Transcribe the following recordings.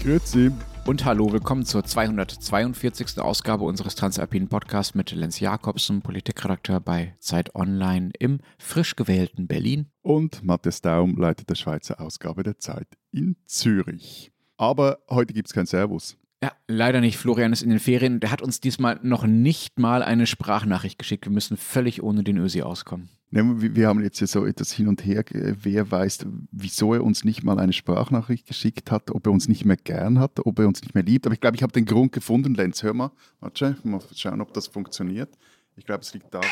Grüezi. Und hallo, willkommen zur 242. Ausgabe unseres Transalpinen Podcasts mit Lenz Jakobsen, Politikredakteur bei Zeit Online im frisch gewählten Berlin. Und Matthias Daum leitet der Schweizer Ausgabe der Zeit in Zürich. Aber heute gibt es kein Servus. Ja, leider nicht. Florian ist in den Ferien. Der hat uns diesmal noch nicht mal eine Sprachnachricht geschickt. Wir müssen völlig ohne den Ösi auskommen. Wir haben jetzt ja so etwas hin und her. Wer weiß, wieso er uns nicht mal eine Sprachnachricht geschickt hat, ob er uns nicht mehr gern hat, ob er uns nicht mehr liebt. Aber ich glaube, ich habe den Grund gefunden. Lenz, hör mal. Warte, mal schauen, ob das funktioniert. Ich glaube, es liegt daran.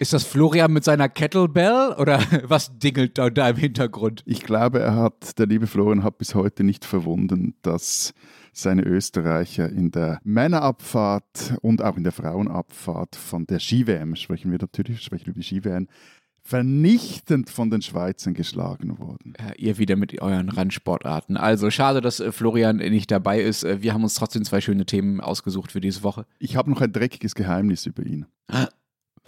Ist das Florian mit seiner Kettlebell oder was dingelt da, da im Hintergrund? Ich glaube, er hat, der liebe Florian hat bis heute nicht verwunden, dass seine Österreicher in der Männerabfahrt und auch in der Frauenabfahrt von der Ski-WM, sprechen wir natürlich, sprechen über die Ski-WM, vernichtend von den Schweizern geschlagen wurden. Ja, ihr wieder mit euren Randsportarten. Also schade, dass äh, Florian nicht dabei ist. Äh, wir haben uns trotzdem zwei schöne Themen ausgesucht für diese Woche. Ich habe noch ein dreckiges Geheimnis über ihn.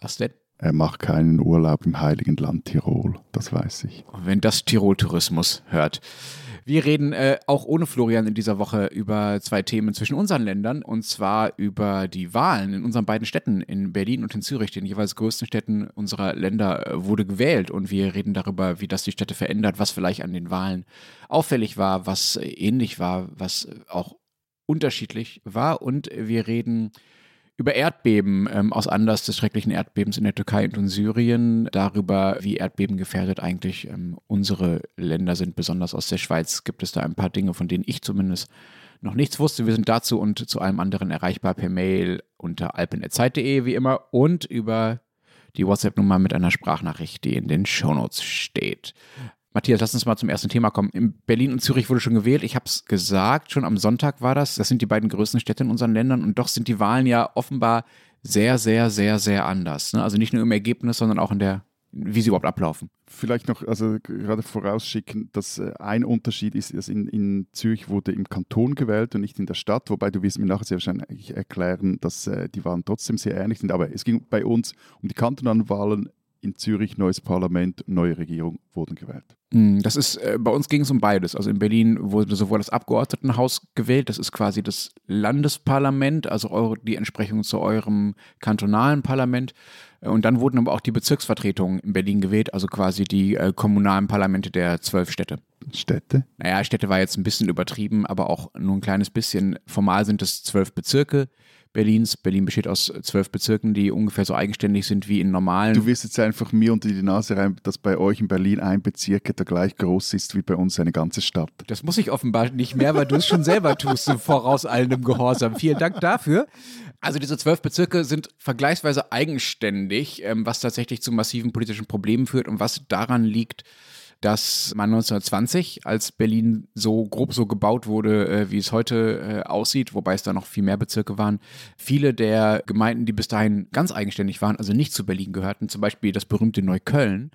Was denn? Er macht keinen Urlaub im heiligen Land Tirol, das weiß ich. Wenn das Tirol-Tourismus hört. Wir reden äh, auch ohne Florian in dieser Woche über zwei Themen zwischen unseren Ländern und zwar über die Wahlen in unseren beiden Städten, in Berlin und in Zürich, den jeweils größten Städten unserer Länder, äh, wurde gewählt und wir reden darüber, wie das die Städte verändert, was vielleicht an den Wahlen auffällig war, was äh, ähnlich war, was auch unterschiedlich war und wir reden über Erdbeben ähm, aus Anlass des schrecklichen Erdbebens in der Türkei und in Syrien, darüber, wie Erdbeben gefährdet eigentlich ähm, unsere Länder sind. Besonders aus der Schweiz gibt es da ein paar Dinge, von denen ich zumindest noch nichts wusste. Wir sind dazu und zu allem anderen erreichbar per Mail unter alpen.zeit.de wie immer und über die WhatsApp-Nummer mit einer Sprachnachricht, die in den Shownotes steht. Matthias, lass uns mal zum ersten Thema kommen. In Berlin und Zürich wurde schon gewählt. Ich habe es gesagt, schon am Sonntag war das. Das sind die beiden größten Städte in unseren Ländern und doch sind die Wahlen ja offenbar sehr, sehr, sehr, sehr anders. Ne? Also nicht nur im Ergebnis, sondern auch in der, wie sie überhaupt ablaufen. Vielleicht noch, also gerade vorausschicken, dass äh, ein Unterschied ist, dass in, in Zürich wurde im Kanton gewählt und nicht in der Stadt, wobei du wirst mir nachher sehr wahrscheinlich erklären, dass äh, die Wahlen trotzdem sehr ähnlich sind. Aber es ging bei uns um die kantonalen Wahlen in Zürich neues Parlament, neue Regierung wurden gewählt. Hm, das ist, äh, bei uns ging es um beides. Also in Berlin wurde sowohl das Abgeordnetenhaus gewählt, das ist quasi das Landesparlament, also eure, die Entsprechung zu eurem kantonalen Parlament. Äh, und dann wurden aber auch die Bezirksvertretungen in Berlin gewählt, also quasi die äh, kommunalen Parlamente der zwölf Städte. Städte? Naja, Städte war jetzt ein bisschen übertrieben, aber auch nur ein kleines bisschen. Formal sind es zwölf Bezirke. Berlins. Berlin besteht aus zwölf Bezirken, die ungefähr so eigenständig sind wie in normalen. Du wirst jetzt einfach mir unter die Nase rein, dass bei euch in Berlin ein Bezirk etwa gleich groß ist wie bei uns eine ganze Stadt. Das muss ich offenbar nicht mehr, weil du es schon selber tust, so voraus eilendem Gehorsam. Vielen Dank dafür. Also diese zwölf Bezirke sind vergleichsweise eigenständig, ähm, was tatsächlich zu massiven politischen Problemen führt und was daran liegt, dass man 1920, als Berlin so grob so gebaut wurde, äh, wie es heute äh, aussieht, wobei es da noch viel mehr Bezirke waren, viele der Gemeinden, die bis dahin ganz eigenständig waren, also nicht zu Berlin gehörten, zum Beispiel das berühmte Neukölln,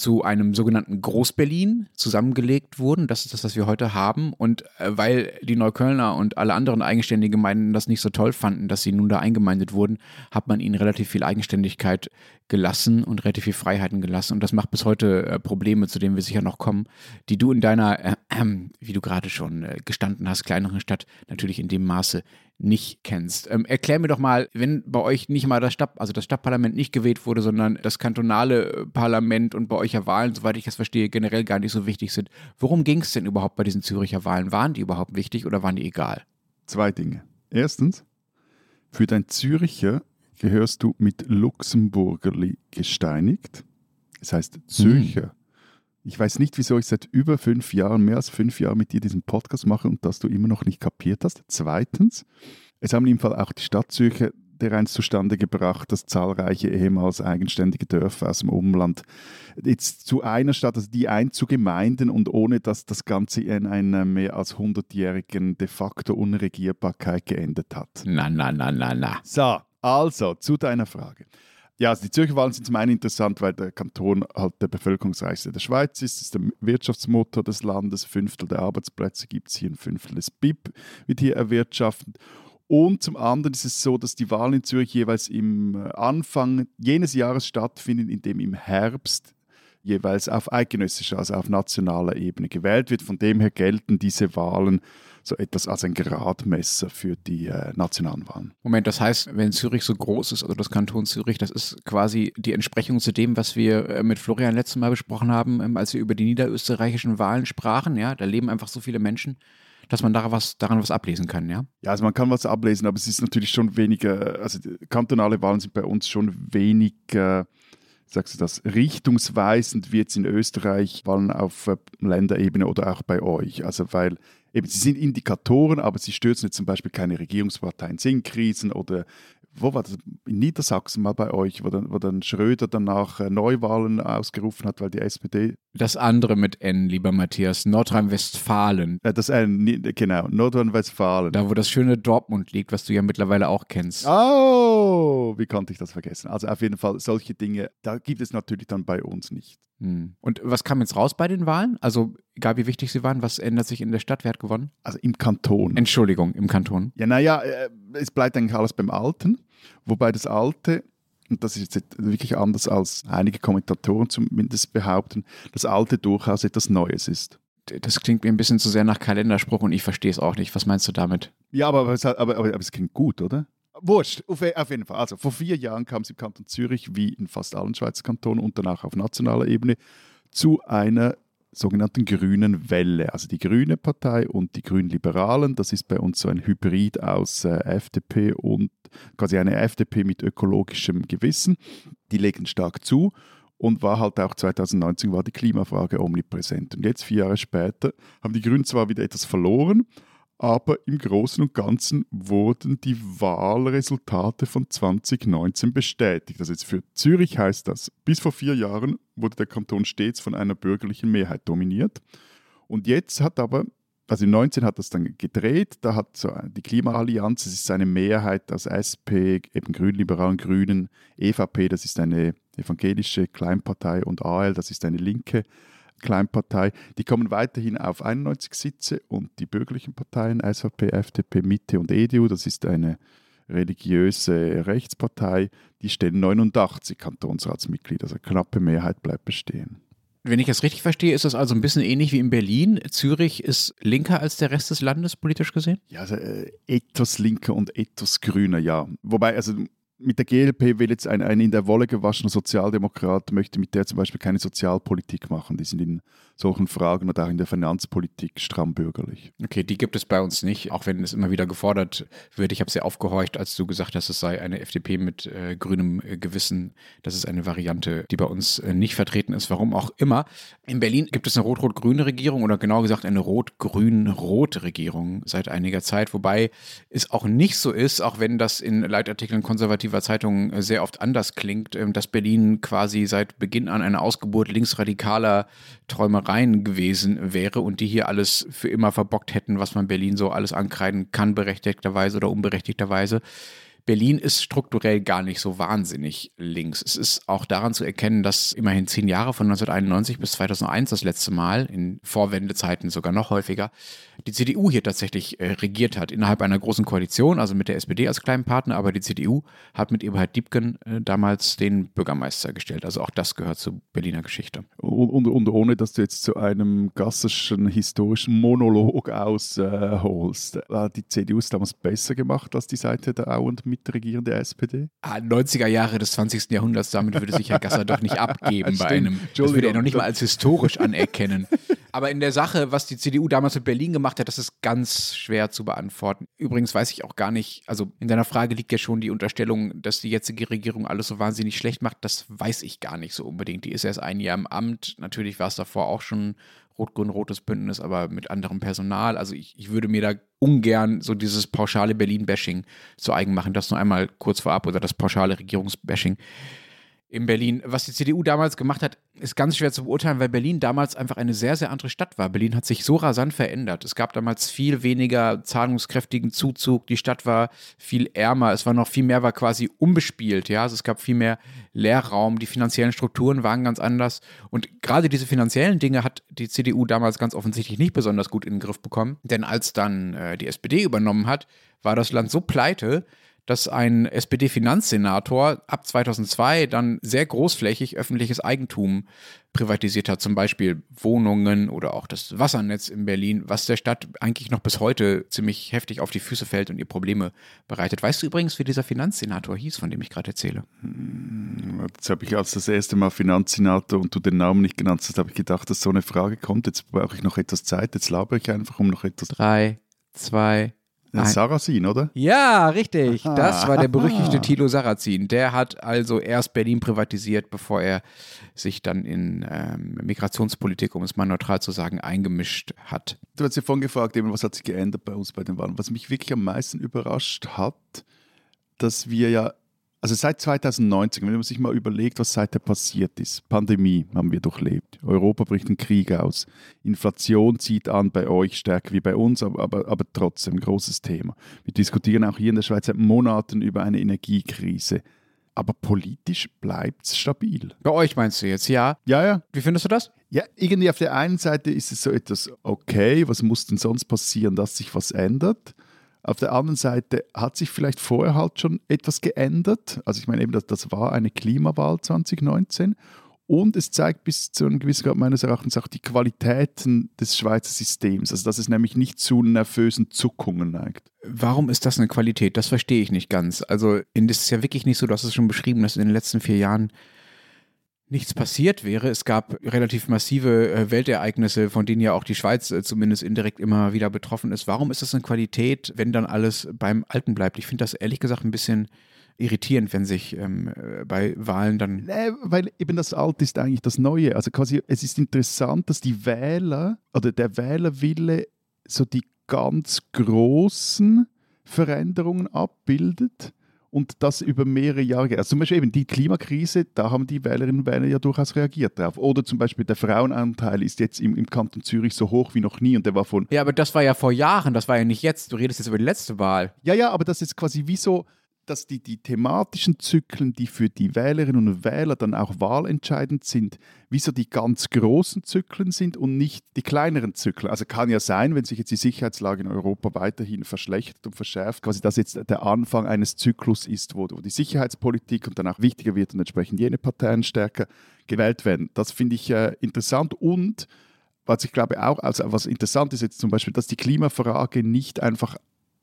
zu einem sogenannten Groß-Berlin zusammengelegt wurden. Das ist das, was wir heute haben. Und äh, weil die Neuköllner und alle anderen eigenständigen Gemeinden das nicht so toll fanden, dass sie nun da eingemeindet wurden, hat man ihnen relativ viel Eigenständigkeit gelassen und relativ viel Freiheiten gelassen. Und das macht bis heute äh, Probleme, zu denen wir sicher noch kommen, die du in deiner, äh, äh, wie du gerade schon äh, gestanden hast, kleineren Stadt natürlich in dem Maße nicht kennst. Ähm, erklär mir doch mal, wenn bei euch nicht mal das Stadt, also das Stadtparlament nicht gewählt wurde, sondern das kantonale äh, Parlament und bei euch ja Wahlen, soweit ich das verstehe, generell gar nicht so wichtig sind. Worum ging es denn überhaupt bei diesen Züricher Wahlen? Waren die überhaupt wichtig oder waren die egal? Zwei Dinge. Erstens, für dein Züricher gehörst du mit Luxemburgerli gesteinigt. Das heißt Zürcher. Mhm. Ich weiß nicht, wieso ich seit über fünf Jahren, mehr als fünf Jahren mit dir diesen Podcast mache und dass du immer noch nicht kapiert hast. Zweitens, es haben im Fall auch die Stadt Zürcher dereinst zustande gebracht, dass zahlreiche ehemals eigenständige Dörfer aus dem Umland jetzt zu einer Stadt, also die Einzugemeinden und ohne dass das Ganze in einer mehr als 100-jährigen de facto Unregierbarkeit geendet hat. Na, na, na, na, na. So, also zu deiner Frage. Ja, also die Zürcher Wahlen sind zum einen interessant, weil der Kanton halt der bevölkerungsreichste der Schweiz ist. Ist der Wirtschaftsmotor des Landes. Fünftel der Arbeitsplätze gibt es hier, ein Fünftel des BIP wird hier erwirtschaftet. Und zum anderen ist es so, dass die Wahlen in Zürich jeweils im äh, Anfang jenes Jahres stattfinden, in dem im Herbst jeweils auf eidgenössischer, also auf nationaler Ebene gewählt wird. Von dem her gelten diese Wahlen so etwas als ein Gradmesser für die äh, nationalen Wahlen. Moment, das heißt, wenn Zürich so groß ist, also das Kanton Zürich, das ist quasi die Entsprechung zu dem, was wir äh, mit Florian letztes Mal besprochen haben, ähm, als wir über die niederösterreichischen Wahlen sprachen. Ja, da leben einfach so viele Menschen dass man daran was, daran was ablesen kann, ja? Ja, also man kann was ablesen, aber es ist natürlich schon weniger, also kantonale Wahlen sind bei uns schon weniger, sagst du das, richtungsweisend wie jetzt in Österreich Wahlen auf äh, Länderebene oder auch bei euch. Also weil eben, sie sind Indikatoren, aber sie stürzen jetzt zum Beispiel keine Regierungsparteien, sind Krisen oder wo war das? In Niedersachsen mal bei euch, wo dann, wo dann Schröder danach äh, Neuwahlen ausgerufen hat, weil die SPD. Das andere mit N, lieber Matthias, Nordrhein-Westfalen. Äh, das N, genau, Nordrhein-Westfalen. Da, wo das schöne Dortmund liegt, was du ja mittlerweile auch kennst. Oh, wie konnte ich das vergessen? Also auf jeden Fall solche Dinge, da gibt es natürlich dann bei uns nicht. Hm. Und was kam jetzt raus bei den Wahlen? Also, egal wie wichtig sie waren, was ändert sich in der Stadt? Wer hat gewonnen? Also im Kanton. Entschuldigung, im Kanton. Ja, naja, äh, es bleibt eigentlich alles beim Alten. Wobei das Alte, und das ist jetzt wirklich anders als einige Kommentatoren zumindest behaupten, das Alte durchaus etwas Neues ist. Das klingt mir ein bisschen zu sehr nach Kalenderspruch und ich verstehe es auch nicht. Was meinst du damit? Ja, aber, aber, aber, aber es klingt gut, oder? Wurscht, auf, auf, jeden Fall. Also vor vier Jahren kam es im Kanton Zürich, wie in fast allen Schweizer Kantonen und danach auf nationaler Ebene, zu einer sogenannten grünen Welle. Also die Grüne Partei und die Grünen Liberalen, das ist bei uns so ein Hybrid aus äh, FDP und quasi eine FDP mit ökologischem Gewissen. Die legen stark zu und war halt auch 2019 war die Klimafrage omnipräsent. Und jetzt, vier Jahre später, haben die Grünen zwar wieder etwas verloren, aber im Großen und Ganzen wurden die Wahlresultate von 2019 bestätigt. Also jetzt für Zürich heißt das, bis vor vier Jahren wurde der Kanton stets von einer bürgerlichen Mehrheit dominiert. Und jetzt hat aber, also in 19 hat das dann gedreht, da hat so die Klimaallianz, es ist eine Mehrheit aus SP, eben Grünliberalen, Grünen, EVP, das ist eine evangelische Kleinpartei und AL, das ist eine linke Kleinpartei, die kommen weiterhin auf 91 Sitze und die bürgerlichen Parteien, SVP, FDP, Mitte und EDU, das ist eine religiöse Rechtspartei, die stellen 89 Kantonsratsmitglieder, also knappe Mehrheit bleibt bestehen. Wenn ich das richtig verstehe, ist das also ein bisschen ähnlich wie in Berlin. Zürich ist linker als der Rest des Landes, politisch gesehen? Ja, also, äh, etwas linker und etwas grüner, ja. Wobei, also mit der GLP will jetzt ein, ein in der Wolle gewaschener Sozialdemokrat, möchte mit der zum Beispiel keine Sozialpolitik machen. Die sind in solchen Fragen und auch in der Finanzpolitik stramm bürgerlich. Okay, die gibt es bei uns nicht, auch wenn es immer wieder gefordert wird. Ich habe sehr aufgehorcht, als du gesagt hast, es sei eine FDP mit äh, grünem äh, Gewissen. Das ist eine Variante, die bei uns äh, nicht vertreten ist, warum auch immer. In Berlin gibt es eine rot-rot-grüne Regierung oder genau gesagt eine rot-grün-rote Regierung seit einiger Zeit, wobei es auch nicht so ist, auch wenn das in Leitartikeln konservativer Zeitungen äh, sehr oft anders klingt, ähm, dass Berlin quasi seit Beginn an eine Ausgeburt linksradikaler Träumereien gewesen wäre und die hier alles für immer verbockt hätten, was man Berlin so alles ankreiden kann, berechtigterweise oder unberechtigterweise. Berlin ist strukturell gar nicht so wahnsinnig links. Es ist auch daran zu erkennen, dass immerhin zehn Jahre von 1991 bis 2001 das letzte Mal, in Vorwendezeiten sogar noch häufiger, die CDU hier tatsächlich äh, regiert hat, innerhalb einer großen Koalition, also mit der SPD als kleinen Partner, aber die CDU hat mit Eberhard Diebken äh, damals den Bürgermeister gestellt. Also auch das gehört zur Berliner Geschichte. Und, und, und ohne, dass du jetzt zu einem gassischen historischen Monolog ausholst, äh, war die CDU es damals besser gemacht als die Seite der Au- und mitregierende SPD? Ah, 90er Jahre des 20. Jahrhunderts, damit würde sich Herr Gasser doch nicht abgeben bei einem. Das würde er noch nicht mal als historisch anerkennen. Aber in der Sache, was die CDU damals mit Berlin gemacht hat, das ist ganz schwer zu beantworten. Übrigens weiß ich auch gar nicht, also in deiner Frage liegt ja schon die Unterstellung, dass die jetzige Regierung alles so wahnsinnig schlecht macht. Das weiß ich gar nicht so unbedingt. Die ist erst ein Jahr im Amt. Natürlich war es davor auch schon rot-grün-rotes Bündnis, aber mit anderem Personal. Also ich, ich würde mir da ungern so dieses pauschale Berlin-Bashing zu eigen machen. Das nur einmal kurz vorab oder das pauschale Regierungsbashing. In Berlin. Was die CDU damals gemacht hat, ist ganz schwer zu beurteilen, weil Berlin damals einfach eine sehr, sehr andere Stadt war. Berlin hat sich so rasant verändert. Es gab damals viel weniger zahlungskräftigen Zuzug. Die Stadt war viel ärmer. Es war noch viel mehr, war quasi unbespielt. Ja, also es gab viel mehr Leerraum. Die finanziellen Strukturen waren ganz anders. Und gerade diese finanziellen Dinge hat die CDU damals ganz offensichtlich nicht besonders gut in den Griff bekommen. Denn als dann äh, die SPD übernommen hat, war das Land so pleite, dass ein SPD-Finanzsenator ab 2002 dann sehr großflächig öffentliches Eigentum privatisiert hat, zum Beispiel Wohnungen oder auch das Wassernetz in Berlin, was der Stadt eigentlich noch bis heute ziemlich heftig auf die Füße fällt und ihr Probleme bereitet. Weißt du übrigens, wie dieser Finanzsenator hieß, von dem ich gerade erzähle? Hm, jetzt habe ich als das erste Mal Finanzsenator und du den Namen nicht genannt hast, habe ich gedacht, dass so eine Frage kommt. Jetzt brauche ich noch etwas Zeit, jetzt labere ich einfach um noch etwas. Drei, zwei, Sarrazin, oder? Ja, richtig. Das war der berüchtigte Thilo Sarrazin. Der hat also erst Berlin privatisiert, bevor er sich dann in ähm, Migrationspolitik, um es mal neutral zu sagen, eingemischt hat. Du hast ja vorhin gefragt, eben, was hat sich geändert bei uns bei den Wahlen. Was mich wirklich am meisten überrascht hat, dass wir ja also seit 2019, wenn man sich mal überlegt, was seither passiert ist, Pandemie haben wir durchlebt, Europa bricht einen Krieg aus, Inflation zieht an bei euch stärker wie bei uns, aber, aber, aber trotzdem ein großes Thema. Wir diskutieren auch hier in der Schweiz seit Monaten über eine Energiekrise. Aber politisch bleibt es stabil. Bei euch meinst du jetzt, ja? Ja, ja. Wie findest du das? Ja, irgendwie auf der einen Seite ist es so etwas, okay, was muss denn sonst passieren, dass sich was ändert? Auf der anderen Seite hat sich vielleicht vorher halt schon etwas geändert. Also ich meine eben, das, das war eine Klimawahl 2019 und es zeigt bis zu einem gewissen Grad meines Erachtens auch die Qualitäten des Schweizer Systems. Also dass es nämlich nicht zu nervösen Zuckungen neigt. Warum ist das eine Qualität? Das verstehe ich nicht ganz. Also es ist ja wirklich nicht so, du hast es schon beschrieben, dass in den letzten vier Jahren nichts passiert wäre. Es gab relativ massive äh, Weltereignisse, von denen ja auch die Schweiz äh, zumindest indirekt immer wieder betroffen ist. Warum ist das eine Qualität, wenn dann alles beim Alten bleibt? Ich finde das ehrlich gesagt ein bisschen irritierend, wenn sich ähm, äh, bei Wahlen dann. Nee, weil eben das Alte ist eigentlich das Neue. Also quasi, es ist interessant, dass die Wähler oder der Wählerwille so die ganz großen Veränderungen abbildet und das über mehrere Jahre. Also zum Beispiel eben die Klimakrise, da haben die Wählerinnen und Wähler ja durchaus reagiert darauf. Oder zum Beispiel der Frauenanteil ist jetzt im, im Kanton Zürich so hoch wie noch nie und der war von. Ja, aber das war ja vor Jahren, das war ja nicht jetzt. Du redest jetzt über die letzte Wahl. Ja, ja, aber das ist quasi wie so dass die, die thematischen Zyklen, die für die Wählerinnen und Wähler dann auch wahlentscheidend sind, wie so die ganz großen Zyklen sind und nicht die kleineren Zyklen. Also kann ja sein, wenn sich jetzt die Sicherheitslage in Europa weiterhin verschlechtert und verschärft, quasi dass jetzt der Anfang eines Zyklus ist, wo, wo die Sicherheitspolitik und dann auch wichtiger wird und entsprechend jene Parteien stärker gewählt werden. Das finde ich äh, interessant und was ich glaube auch, also was interessant ist jetzt zum Beispiel, dass die Klimafrage nicht einfach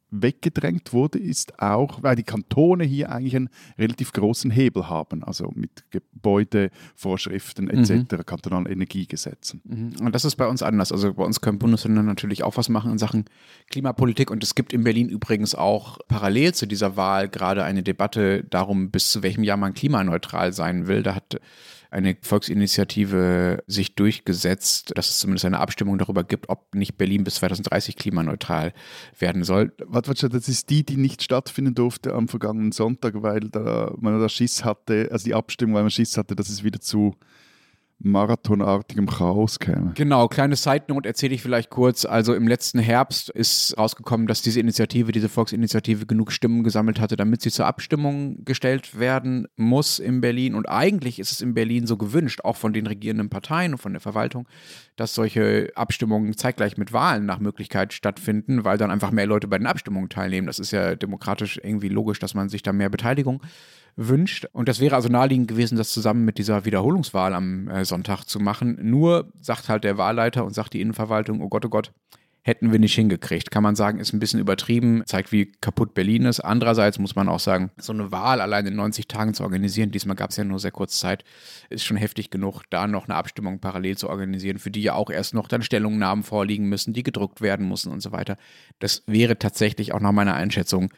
weggedrängt wurde, ist auch, weil die Kantone hier eigentlich einen relativ großen Hebel haben, also mit Gebäudevorschriften etc., mhm. kantonalen Energiegesetzen. Mhm. Und das ist bei uns anders. Also bei uns können Bundesländer natürlich auch was machen in Sachen Klimapolitik und es gibt in Berlin übrigens auch parallel zu dieser Wahl gerade eine Debatte darum, bis zu welchem Jahr man klimaneutral sein will. Da hat eine Volksinitiative sich durchgesetzt, dass es zumindest eine Abstimmung darüber gibt, ob nicht Berlin bis 2030 klimaneutral werden soll. Warte, das ist die, die nicht stattfinden durfte am vergangenen Sonntag, weil da, man da Schiss hatte, also die Abstimmung, weil man Schiss hatte, dass es wieder zu marathonartigem Chaos käme. Genau, kleine Side-Note erzähle ich vielleicht kurz. Also im letzten Herbst ist rausgekommen, dass diese Initiative, diese Volksinitiative genug Stimmen gesammelt hatte, damit sie zur Abstimmung gestellt werden muss in Berlin. Und eigentlich ist es in Berlin so gewünscht, auch von den regierenden Parteien und von der Verwaltung, dass solche Abstimmungen zeitgleich mit Wahlen nach Möglichkeit stattfinden, weil dann einfach mehr Leute bei den Abstimmungen teilnehmen. Das ist ja demokratisch irgendwie logisch, dass man sich da mehr Beteiligung wünscht. Und das wäre also naheliegend gewesen, das zusammen mit dieser Wiederholungswahl am äh, Sonntag zu machen. Nur sagt halt der Wahlleiter und sagt die Innenverwaltung, oh Gott, oh Gott, hätten wir nicht hingekriegt. Kann man sagen, ist ein bisschen übertrieben, zeigt, wie kaputt Berlin ist. Andererseits muss man auch sagen, so eine Wahl allein in 90 Tagen zu organisieren, diesmal gab es ja nur sehr kurz Zeit, ist schon heftig genug, da noch eine Abstimmung parallel zu organisieren, für die ja auch erst noch dann Stellungnahmen vorliegen müssen, die gedruckt werden müssen und so weiter. Das wäre tatsächlich auch nach meiner Einschätzung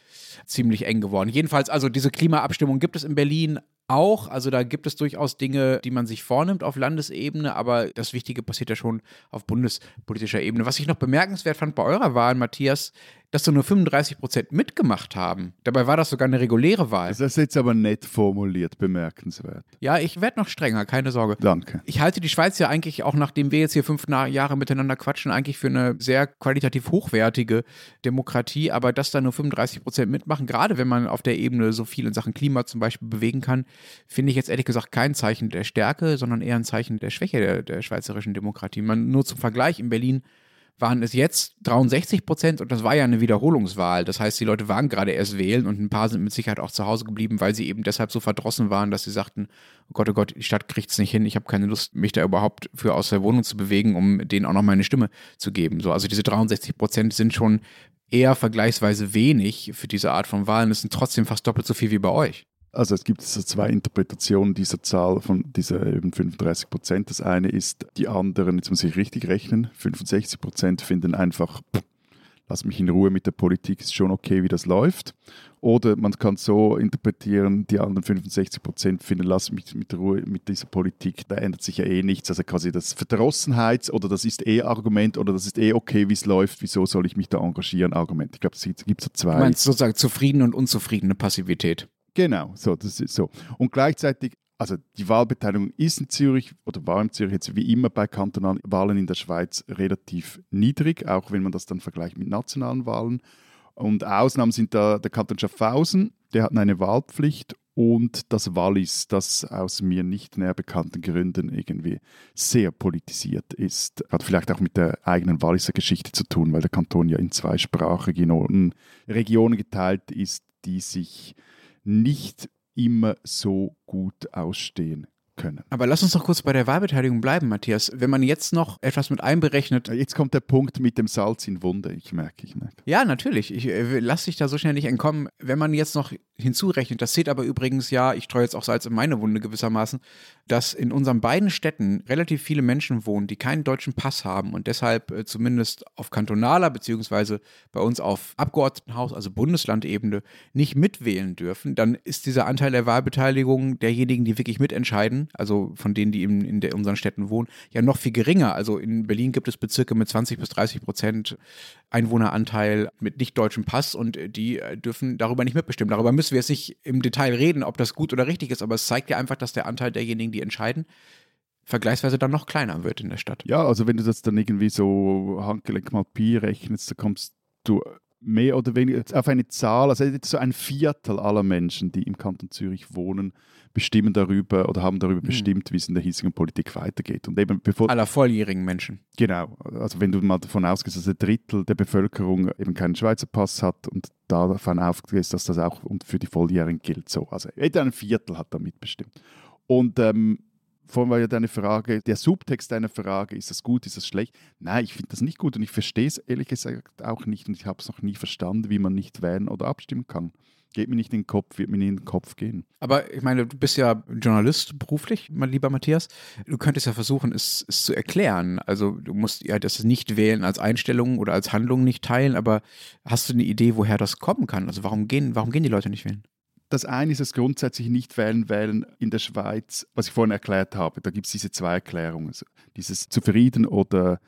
ziemlich eng geworden. Jedenfalls, also diese Klimaabstimmung gibt es in Berlin auch. Also da gibt es durchaus Dinge, die man sich vornimmt auf Landesebene, aber das Wichtige passiert ja schon auf bundespolitischer Ebene. Was ich noch bemerkenswert fand bei eurer Wahl, Matthias, dass da nur 35 Prozent mitgemacht haben. Dabei war das sogar eine reguläre Wahl. Das ist jetzt aber nett formuliert, bemerkenswert. Ja, ich werde noch strenger, keine Sorge. Danke. Ich halte die Schweiz ja eigentlich, auch nachdem wir jetzt hier fünf Jahre miteinander quatschen, eigentlich für eine sehr qualitativ hochwertige Demokratie. Aber dass da nur 35 Prozent mitmachen, gerade wenn man auf der Ebene so viel in Sachen Klima zum Beispiel bewegen kann, finde ich jetzt ehrlich gesagt kein Zeichen der Stärke, sondern eher ein Zeichen der Schwäche der, der schweizerischen Demokratie. Man, nur zum Vergleich, in Berlin waren es jetzt 63 Prozent und das war ja eine Wiederholungswahl. Das heißt, die Leute waren gerade erst wählen und ein paar sind mit Sicherheit auch zu Hause geblieben, weil sie eben deshalb so verdrossen waren, dass sie sagten, oh Gott, oh Gott, die Stadt kriegt es nicht hin, ich habe keine Lust, mich da überhaupt für aus der Wohnung zu bewegen, um denen auch noch meine Stimme zu geben. So, also diese 63 Prozent sind schon eher vergleichsweise wenig für diese Art von Wahlen. Es sind trotzdem fast doppelt so viel wie bei euch. Also es gibt so zwei Interpretationen dieser Zahl von dieser eben 35 Prozent. Das eine ist, die anderen, jetzt muss ich richtig rechnen, 65 Prozent finden einfach, pff, lass mich in Ruhe mit der Politik, ist schon okay, wie das läuft. Oder man kann so interpretieren, die anderen 65 Prozent finden, lass mich mit Ruhe mit dieser Politik, da ändert sich ja eh nichts. Also quasi das Verdrossenheits- oder das ist eh Argument oder das ist eh okay, wie es läuft, wieso soll ich mich da engagieren, Argument. Ich glaube, es gibt so zwei. Du meinst sozusagen zufriedene und unzufriedene Passivität. Genau, so, das ist so. Und gleichzeitig, also die Wahlbeteiligung ist in Zürich oder war in Zürich jetzt wie immer bei kantonalen Wahlen in der Schweiz relativ niedrig, auch wenn man das dann vergleicht mit nationalen Wahlen. Und Ausnahmen sind da der Kanton Schaffhausen, der hat eine Wahlpflicht und das Wallis, das aus mir nicht näher bekannten Gründen irgendwie sehr politisiert ist. Hat vielleicht auch mit der eigenen Walliser Geschichte zu tun, weil der Kanton ja in zwei sprachregionen Regionen geteilt ist, die sich nicht immer so gut ausstehen können. Aber lass uns doch kurz bei der Wahlbeteiligung bleiben, Matthias. Wenn man jetzt noch etwas mit einberechnet. Jetzt kommt der Punkt mit dem Salz in Wunde, ich merke, ich merke. Ja, natürlich. Ich äh, lasse dich da so schnell nicht entkommen. Wenn man jetzt noch hinzurechnet, das zählt aber übrigens ja, ich streue jetzt auch Salz in meine Wunde gewissermaßen, dass in unseren beiden Städten relativ viele Menschen wohnen, die keinen deutschen Pass haben und deshalb äh, zumindest auf kantonaler beziehungsweise bei uns auf Abgeordnetenhaus, also Bundeslandebene, nicht mitwählen dürfen, dann ist dieser Anteil der Wahlbeteiligung derjenigen, die wirklich mitentscheiden, also von denen, die in, in der, unseren Städten wohnen, ja noch viel geringer. Also in Berlin gibt es Bezirke mit 20 bis 30 Prozent Einwohneranteil mit nicht deutschem Pass und die dürfen darüber nicht mitbestimmen. Darüber müssen wir jetzt nicht im Detail reden, ob das gut oder richtig ist, aber es zeigt ja einfach, dass der Anteil derjenigen, die entscheiden, vergleichsweise dann noch kleiner wird in der Stadt. Ja, also wenn du das dann irgendwie so Handgelenk mal Pi rechnest, da kommst du mehr oder weniger auf eine Zahl, also so ein Viertel aller Menschen, die im Kanton Zürich wohnen, bestimmen darüber oder haben darüber mhm. bestimmt, wie es in der hiesigen Politik weitergeht. Und eben bevor aller volljährigen Menschen. Genau. Also wenn du mal davon ausgehst, dass ein Drittel der Bevölkerung eben keinen Schweizer Pass hat und davon ausgehst, dass das auch für die Volljährigen gilt. So. Also etwa ein Viertel hat da mitbestimmt. Und ähm, vorhin war ja deine Frage, der Subtext deiner Frage, ist das gut, ist das schlecht? Nein, ich finde das nicht gut und ich verstehe es ehrlich gesagt auch nicht und ich habe es noch nie verstanden, wie man nicht wählen oder abstimmen kann geht mir nicht in den Kopf, wird mir nicht in den Kopf gehen. Aber ich meine, du bist ja Journalist beruflich, mein lieber Matthias. Du könntest ja versuchen, es, es zu erklären. Also du musst ja das nicht wählen als Einstellung oder als Handlung nicht teilen, aber hast du eine Idee, woher das kommen kann? Also warum gehen, warum gehen die Leute nicht wählen? Das eine ist das grundsätzlich nicht wählen, wählen in der Schweiz, was ich vorhin erklärt habe. Da gibt es diese zwei Erklärungen. Also dieses zufrieden oder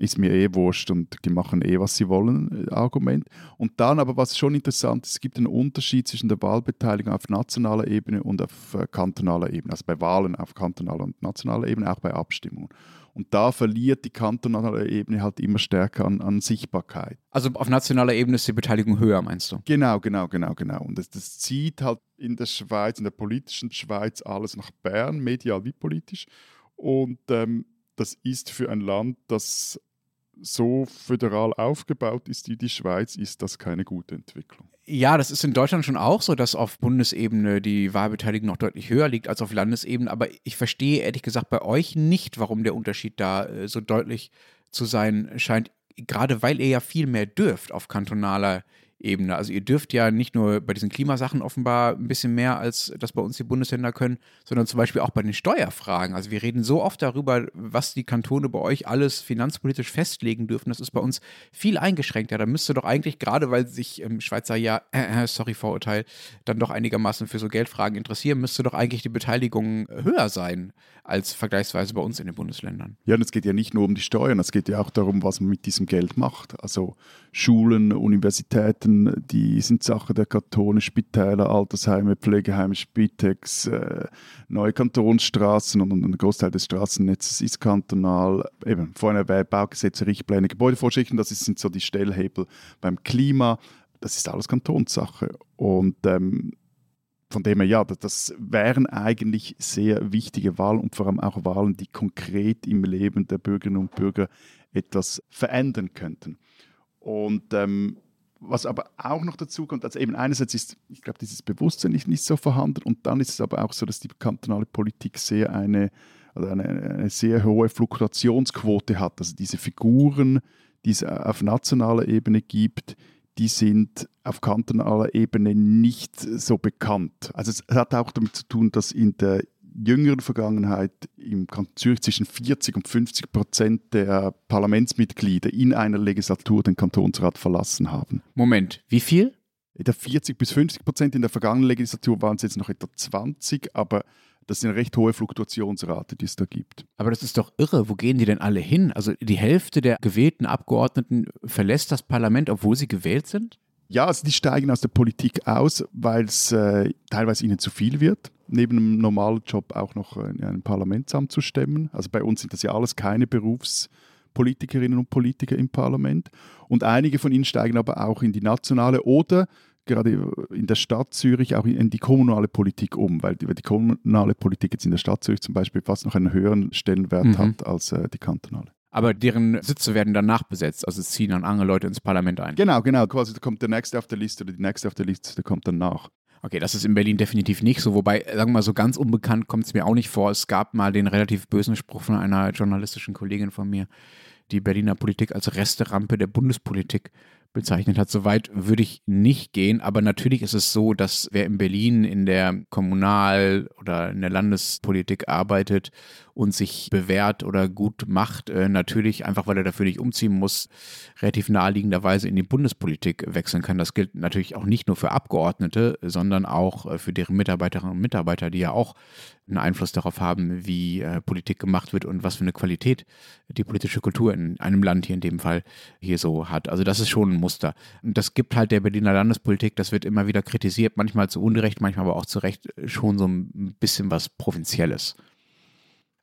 ist mir eh wurscht und die machen eh, was sie wollen, äh, Argument. Und dann aber, was schon interessant ist, es gibt einen Unterschied zwischen der Wahlbeteiligung auf nationaler Ebene und auf äh, kantonaler Ebene, also bei Wahlen auf kantonaler und nationaler Ebene, auch bei Abstimmungen. Und da verliert die kantonale Ebene halt immer stärker an, an, Sichtbarkeit. Also auf nationaler Ebene ist die Beteiligung höher, meinst du? Genau, genau, genau, genau. Und das, das zieht halt in der Schweiz, in der politischen Schweiz alles nach Bern, medial wie politisch. Und ähm, das ist für ein Land, das so föderal aufgebaut ist wie die Schweiz, ist das keine gute Entwicklung. Ja, das ist in Deutschland schon auch so, dass auf Bundesebene die Wahlbeteiligung noch deutlich höher liegt als auf Landesebene. Aber ich verstehe ehrlich gesagt bei euch nicht, warum der Unterschied da äh, so deutlich zu sein scheint. Gerade weil ihr ja viel mehr dürft auf kantonaler Ebene. Also ihr dürft ja nicht nur bei diesen Klimasachen offenbar ein bisschen mehr, als das bei uns die Bundesländer können, sondern zum Beispiel auch bei den Steuerfragen. Also wir reden so oft darüber, was die Kantone bei euch alles finanzpolitisch festlegen dürfen. Das ist bei uns viel eingeschränkter. Da müsste doch eigentlich, gerade weil sich im Schweizer ja, äh, sorry, Vorurteil, dann doch einigermaßen für so Geldfragen interessieren, müsste doch eigentlich die Beteiligung höher sein als vergleichsweise bei uns in den Bundesländern. Ja, und es geht ja nicht nur um die Steuern, es geht ja auch darum, was man mit diesem Geld macht. Also Schulen, Universitäten, die sind Sache der Kantone, Spitäler, Altersheime, Pflegeheime, Spitex, äh, neue Kantonsstraßen und, und ein Großteil des Straßennetzes ist kantonal. Eben, vorhin erwähnt, Baugesetze, Richtpläne, Gebäudevorschriften, das sind so die Stellhebel beim Klima. Das ist alles Kantonssache. Und ähm, von dem her, ja, das wären eigentlich sehr wichtige Wahlen und vor allem auch Wahlen, die konkret im Leben der Bürgerinnen und Bürger etwas verändern könnten. Und ähm, was aber auch noch dazu kommt, also eben einerseits ist, ich glaube, dieses Bewusstsein nicht, nicht so vorhanden und dann ist es aber auch so, dass die kantonale Politik sehr eine, also eine, eine sehr hohe Fluktuationsquote hat. Also diese Figuren, die es auf nationaler Ebene gibt, die sind auf kantonaler Ebene nicht so bekannt. Also es hat auch damit zu tun, dass in der jüngeren Vergangenheit im Kanton Zürich zwischen 40 und 50 Prozent der Parlamentsmitglieder in einer Legislatur den Kantonsrat verlassen haben. Moment, wie viel? Etwa 40 bis 50 Prozent in der vergangenen Legislatur waren es jetzt noch etwa 20, aber das ist eine recht hohe Fluktuationsrate, die es da gibt. Aber das ist doch irre. Wo gehen die denn alle hin? Also die Hälfte der gewählten Abgeordneten verlässt das Parlament, obwohl sie gewählt sind? Ja, also die steigen aus der Politik aus, weil es äh, teilweise ihnen zu viel wird, neben einem normalen Job auch noch in einem Parlamentsamt zu stemmen. Also bei uns sind das ja alles keine Berufspolitikerinnen und Politiker im Parlament. Und einige von ihnen steigen aber auch in die nationale oder gerade in der Stadt Zürich auch in die kommunale Politik um, weil die, die kommunale Politik jetzt in der Stadt Zürich zum Beispiel fast noch einen höheren Stellenwert mhm. hat als äh, die kantonale. Aber deren Sitze werden dann nachbesetzt, also ziehen dann andere Leute ins Parlament ein. Genau, genau. Quasi da kommt der nächste auf der Liste oder die nächste auf der Liste, der kommt dann nach. Okay, das ist in Berlin definitiv nicht so. Wobei, sagen wir mal, so ganz unbekannt kommt es mir auch nicht vor. Es gab mal den relativ bösen Spruch von einer journalistischen Kollegin von mir, die Berliner Politik als Resterampe der Bundespolitik bezeichnet hat. Soweit würde ich nicht gehen, aber natürlich ist es so, dass wer in Berlin in der Kommunal- oder in der Landespolitik arbeitet und sich bewährt oder gut macht, äh, natürlich einfach, weil er dafür nicht umziehen muss, relativ naheliegenderweise in die Bundespolitik wechseln kann. Das gilt natürlich auch nicht nur für Abgeordnete, sondern auch äh, für deren Mitarbeiterinnen und Mitarbeiter, die ja auch einen Einfluss darauf haben, wie äh, Politik gemacht wird und was für eine Qualität die politische Kultur in einem Land hier in dem Fall hier so hat. Also das ist schon ein Muster. Und das gibt halt der Berliner Landespolitik, das wird immer wieder kritisiert, manchmal zu Unrecht, manchmal aber auch zu Recht schon so ein bisschen was Provinzielles.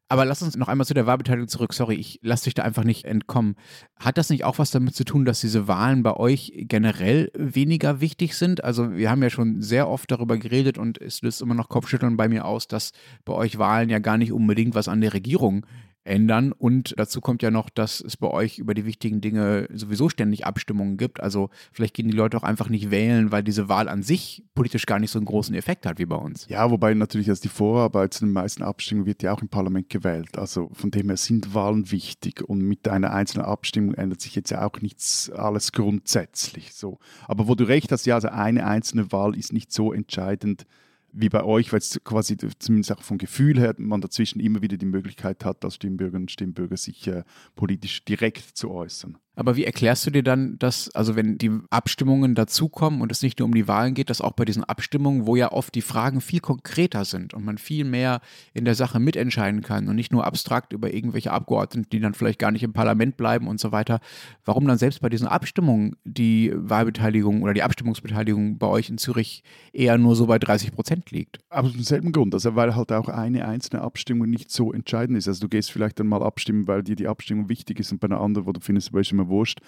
Aber lass uns noch einmal zu der Wahlbeteiligung zurück. Sorry, ich lasse dich da einfach nicht entkommen. Hat das nicht auch was damit zu tun, dass diese Wahlen bei euch generell weniger wichtig sind? Also wir haben ja schon sehr oft darüber geredet und es löst immer noch Kopfschütteln bei mir aus, dass bei euch Wahlen ja gar nicht unbedingt was an der Regierung ändern. Und dazu kommt ja noch, dass es bei euch über die wichtigen Dinge sowieso ständig Abstimmungen gibt. Also vielleicht gehen die Leute auch einfach nicht wählen, weil diese Wahl an sich politisch gar nicht so einen großen Effekt hat wie bei uns. Ja, wobei natürlich als die Vorarbeit zu den meisten Abstimmungen wird ja auch im Parlament gewählt. Also von dem her sind Wahlen wichtig und mit einer einzelnen Abstimmung ändert sich jetzt ja auch nichts alles grundsätzlich so. Aber wo du recht hast, ja, also eine einzelne Wahl ist nicht so entscheidend, wie bei euch, weil es quasi zumindest auch vom Gefühl her man dazwischen immer wieder die Möglichkeit hat, als Stimmbürgerinnen und Stimmbürger sich äh, politisch direkt zu äußern. Aber wie erklärst du dir dann, dass, also wenn die Abstimmungen dazukommen und es nicht nur um die Wahlen geht, dass auch bei diesen Abstimmungen, wo ja oft die Fragen viel konkreter sind und man viel mehr in der Sache mitentscheiden kann und nicht nur abstrakt über irgendwelche Abgeordneten, die dann vielleicht gar nicht im Parlament bleiben und so weiter, warum dann selbst bei diesen Abstimmungen die Wahlbeteiligung oder die Abstimmungsbeteiligung bei euch in Zürich eher nur so bei 30 Prozent liegt? Aus demselben Grund, also weil halt auch eine einzelne Abstimmung nicht so entscheidend ist. Also du gehst vielleicht dann mal abstimmen, weil dir die Abstimmung wichtig ist und bei einer anderen, wo du findest, zum Beispiel wurscht,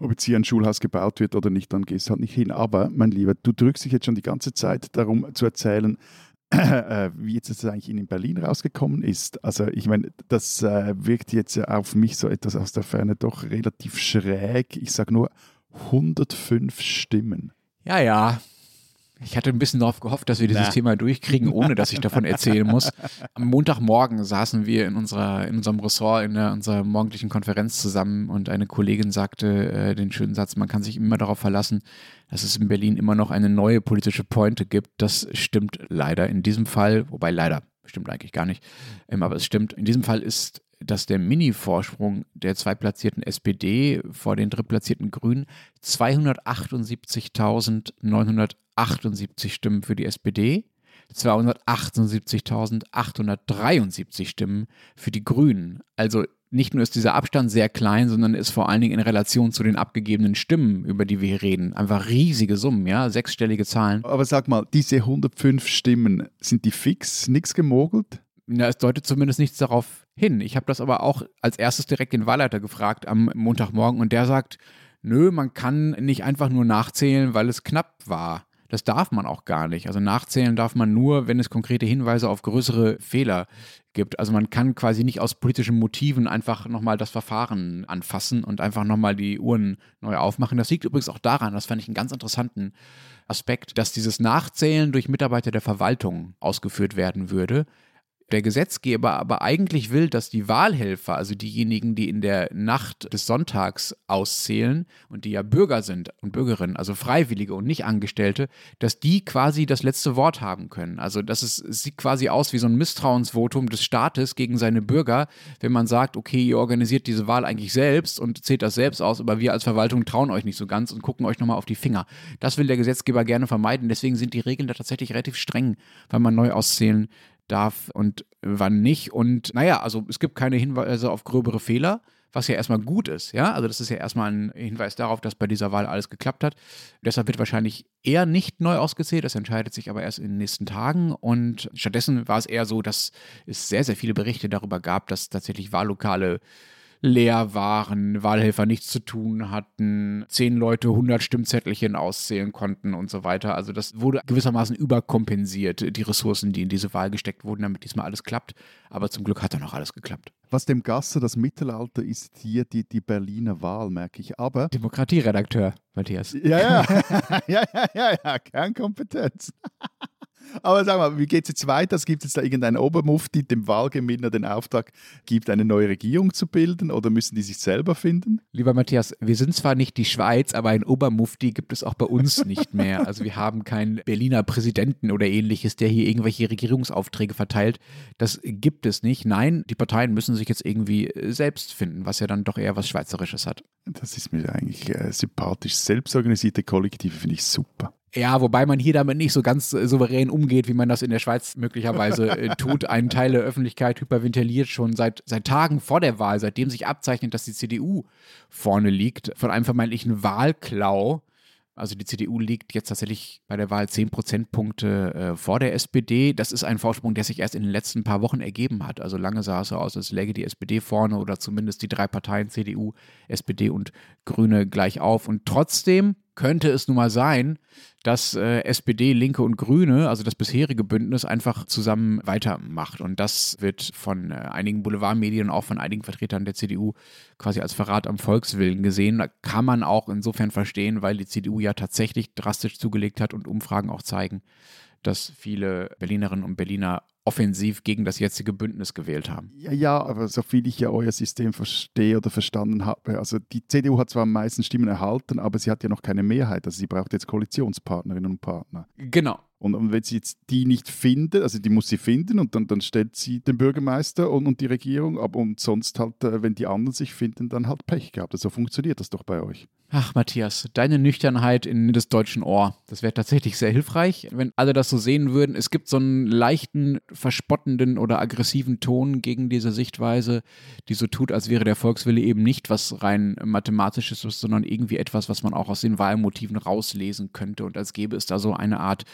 ob jetzt hier ein Schulhaus gebaut wird oder nicht, dann gehst du halt nicht hin. Aber, mein Lieber, du drückst dich jetzt schon die ganze Zeit darum zu erzählen, äh, wie jetzt das eigentlich in Berlin rausgekommen ist. Also ich meine, das äh, wirkt jetzt ja auf mich so etwas aus der Ferne doch relativ schräg. Ich sage nur 105 Stimmen. Ja, ja. Ich hatte ein bisschen darauf gehofft, dass wir dieses Na. Thema durchkriegen, ohne dass ich davon erzählen muss. Am Montagmorgen saßen wir in, unserer, in unserem Ressort in der, unserer morgendlichen Konferenz zusammen und eine Kollegin sagte äh, den schönen Satz, man kann sich immer darauf verlassen, dass es in Berlin immer noch eine neue politische Pointe gibt. Das stimmt leider in diesem Fall, wobei leider stimmt eigentlich gar nicht, ähm, aber es stimmt. In diesem Fall ist dass der Mini-Vorsprung der zweitplatzierten SPD vor den drittplatzierten Grünen 278.978 Stimmen für die SPD, 278.873 Stimmen für die Grünen. Also nicht nur ist dieser Abstand sehr klein, sondern ist vor allen Dingen in Relation zu den abgegebenen Stimmen, über die wir hier reden, einfach riesige Summen, ja, sechsstellige Zahlen. Aber sag mal, diese 105 Stimmen, sind die fix, nichts gemogelt? Na, es deutet zumindest nichts darauf hin. Ich habe das aber auch als erstes direkt den Wahlleiter gefragt am Montagmorgen und der sagt, nö, man kann nicht einfach nur nachzählen, weil es knapp war. Das darf man auch gar nicht. Also nachzählen darf man nur, wenn es konkrete Hinweise auf größere Fehler gibt. Also man kann quasi nicht aus politischen Motiven einfach nochmal das Verfahren anfassen und einfach nochmal die Uhren neu aufmachen. Das liegt übrigens auch daran, das fand ich einen ganz interessanten Aspekt, dass dieses Nachzählen durch Mitarbeiter der Verwaltung ausgeführt werden würde der Gesetzgeber aber eigentlich will, dass die Wahlhelfer, also diejenigen, die in der Nacht des Sonntags auszählen und die ja Bürger sind und Bürgerinnen, also Freiwillige und nicht Angestellte, dass die quasi das letzte Wort haben können. Also das ist, sieht quasi aus wie so ein Misstrauensvotum des Staates gegen seine Bürger, wenn man sagt, okay, ihr organisiert diese Wahl eigentlich selbst und zählt das selbst aus, aber wir als Verwaltung trauen euch nicht so ganz und gucken euch nochmal auf die Finger. Das will der Gesetzgeber gerne vermeiden. Deswegen sind die Regeln da tatsächlich relativ streng, weil man neu auszählen darf und wann nicht. Und naja, also es gibt keine Hinweise auf gröbere Fehler, was ja erstmal gut ist, ja. Also das ist ja erstmal ein Hinweis darauf, dass bei dieser Wahl alles geklappt hat. Deshalb wird wahrscheinlich eher nicht neu ausgezählt. Das entscheidet sich aber erst in den nächsten Tagen. Und stattdessen war es eher so, dass es sehr, sehr viele Berichte darüber gab, dass tatsächlich Wahllokale leer waren, Wahlhelfer nichts zu tun hatten, zehn Leute 100 Stimmzettelchen auszählen konnten und so weiter. Also das wurde gewissermaßen überkompensiert, die Ressourcen, die in diese Wahl gesteckt wurden, damit diesmal alles klappt. Aber zum Glück hat dann auch alles geklappt. Was dem Gasse das Mittelalter ist hier die, die Berliner Wahl, merke ich. Aber. Demokratieredakteur, Matthias. Ja, ja. ja, ja, ja, ja. Kernkompetenz. Aber sag mal, wie geht es jetzt weiter? Es gibt jetzt da irgendeinen Obermufti, dem Wahlgewinner den Auftrag gibt, eine neue Regierung zu bilden oder müssen die sich selber finden? Lieber Matthias, wir sind zwar nicht die Schweiz, aber ein Obermufti gibt es auch bei uns nicht mehr. Also wir haben keinen Berliner Präsidenten oder ähnliches, der hier irgendwelche Regierungsaufträge verteilt. Das gibt es nicht. Nein, die Parteien müssen sich jetzt irgendwie selbst finden, was ja dann doch eher was Schweizerisches hat. Das ist mir eigentlich äh, sympathisch. Selbstorganisierte Kollektive finde ich super. Ja, wobei man hier damit nicht so ganz äh, souverän umgeht, wie man das in der Schweiz möglicherweise äh, tut. Ein Teil der Öffentlichkeit hyperventiliert schon seit, seit Tagen vor der Wahl, seitdem sich abzeichnet, dass die CDU vorne liegt, von einem vermeintlichen Wahlklau. Also die CDU liegt jetzt tatsächlich bei der Wahl 10 Prozentpunkte äh, vor der SPD. Das ist ein Vorsprung, der sich erst in den letzten paar Wochen ergeben hat. Also lange sah es so aus, als läge die SPD vorne oder zumindest die drei Parteien CDU, SPD und Grüne gleich auf. Und trotzdem könnte es nun mal sein, dass äh, SPD, Linke und Grüne, also das bisherige Bündnis, einfach zusammen weitermacht. Und das wird von äh, einigen Boulevardmedien auch von einigen Vertretern der CDU quasi als Verrat am Volkswillen gesehen. Da kann man auch insofern verstehen, weil die CDU ja tatsächlich drastisch zugelegt hat und Umfragen auch zeigen, dass viele Berlinerinnen und Berliner offensiv gegen das jetzige Bündnis gewählt haben. Ja, ja, aber so viel ich ja euer System verstehe oder verstanden habe, also die CDU hat zwar am meisten Stimmen erhalten, aber sie hat ja noch keine Mehrheit. Also sie braucht jetzt Koalitionspartnerinnen und Partner. Genau. Und, und, wenn sie jetzt die nicht findet, also die muss sie finden und dann, dann stellt sie den Bürgermeister und, und die Regierung ab und sonst halt, äh, wenn die anderen sich finden, dann halt Pech gehabt. Also so funktioniert das doch bei euch. Ach, Matthias, deine Nüchternheit in das deutschen Ohr, das wäre tatsächlich sehr hilfreich, wenn alle das so sehen würden. Es gibt so einen leichten, verspottenden oder aggressiven Ton gegen diese Sichtweise, die so tut, als wäre der Volkswille eben nicht was rein mathematisches sondern irgendwie etwas, was man auch aus den Wahlmotiven rauslesen könnte und als gäbe es da so eine Art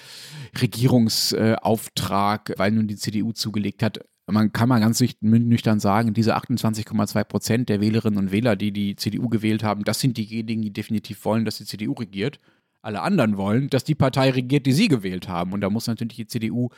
Regierungsauftrag, weil nun die CDU zugelegt hat. Man kann mal ganz nüchtern sagen, diese 28,2 Prozent der Wählerinnen und Wähler, die die CDU gewählt haben, das sind diejenigen, die definitiv wollen, dass die CDU regiert. alle anderen wollen, dass die Partei regiert, die sie gewählt haben. Und da muss natürlich die CDU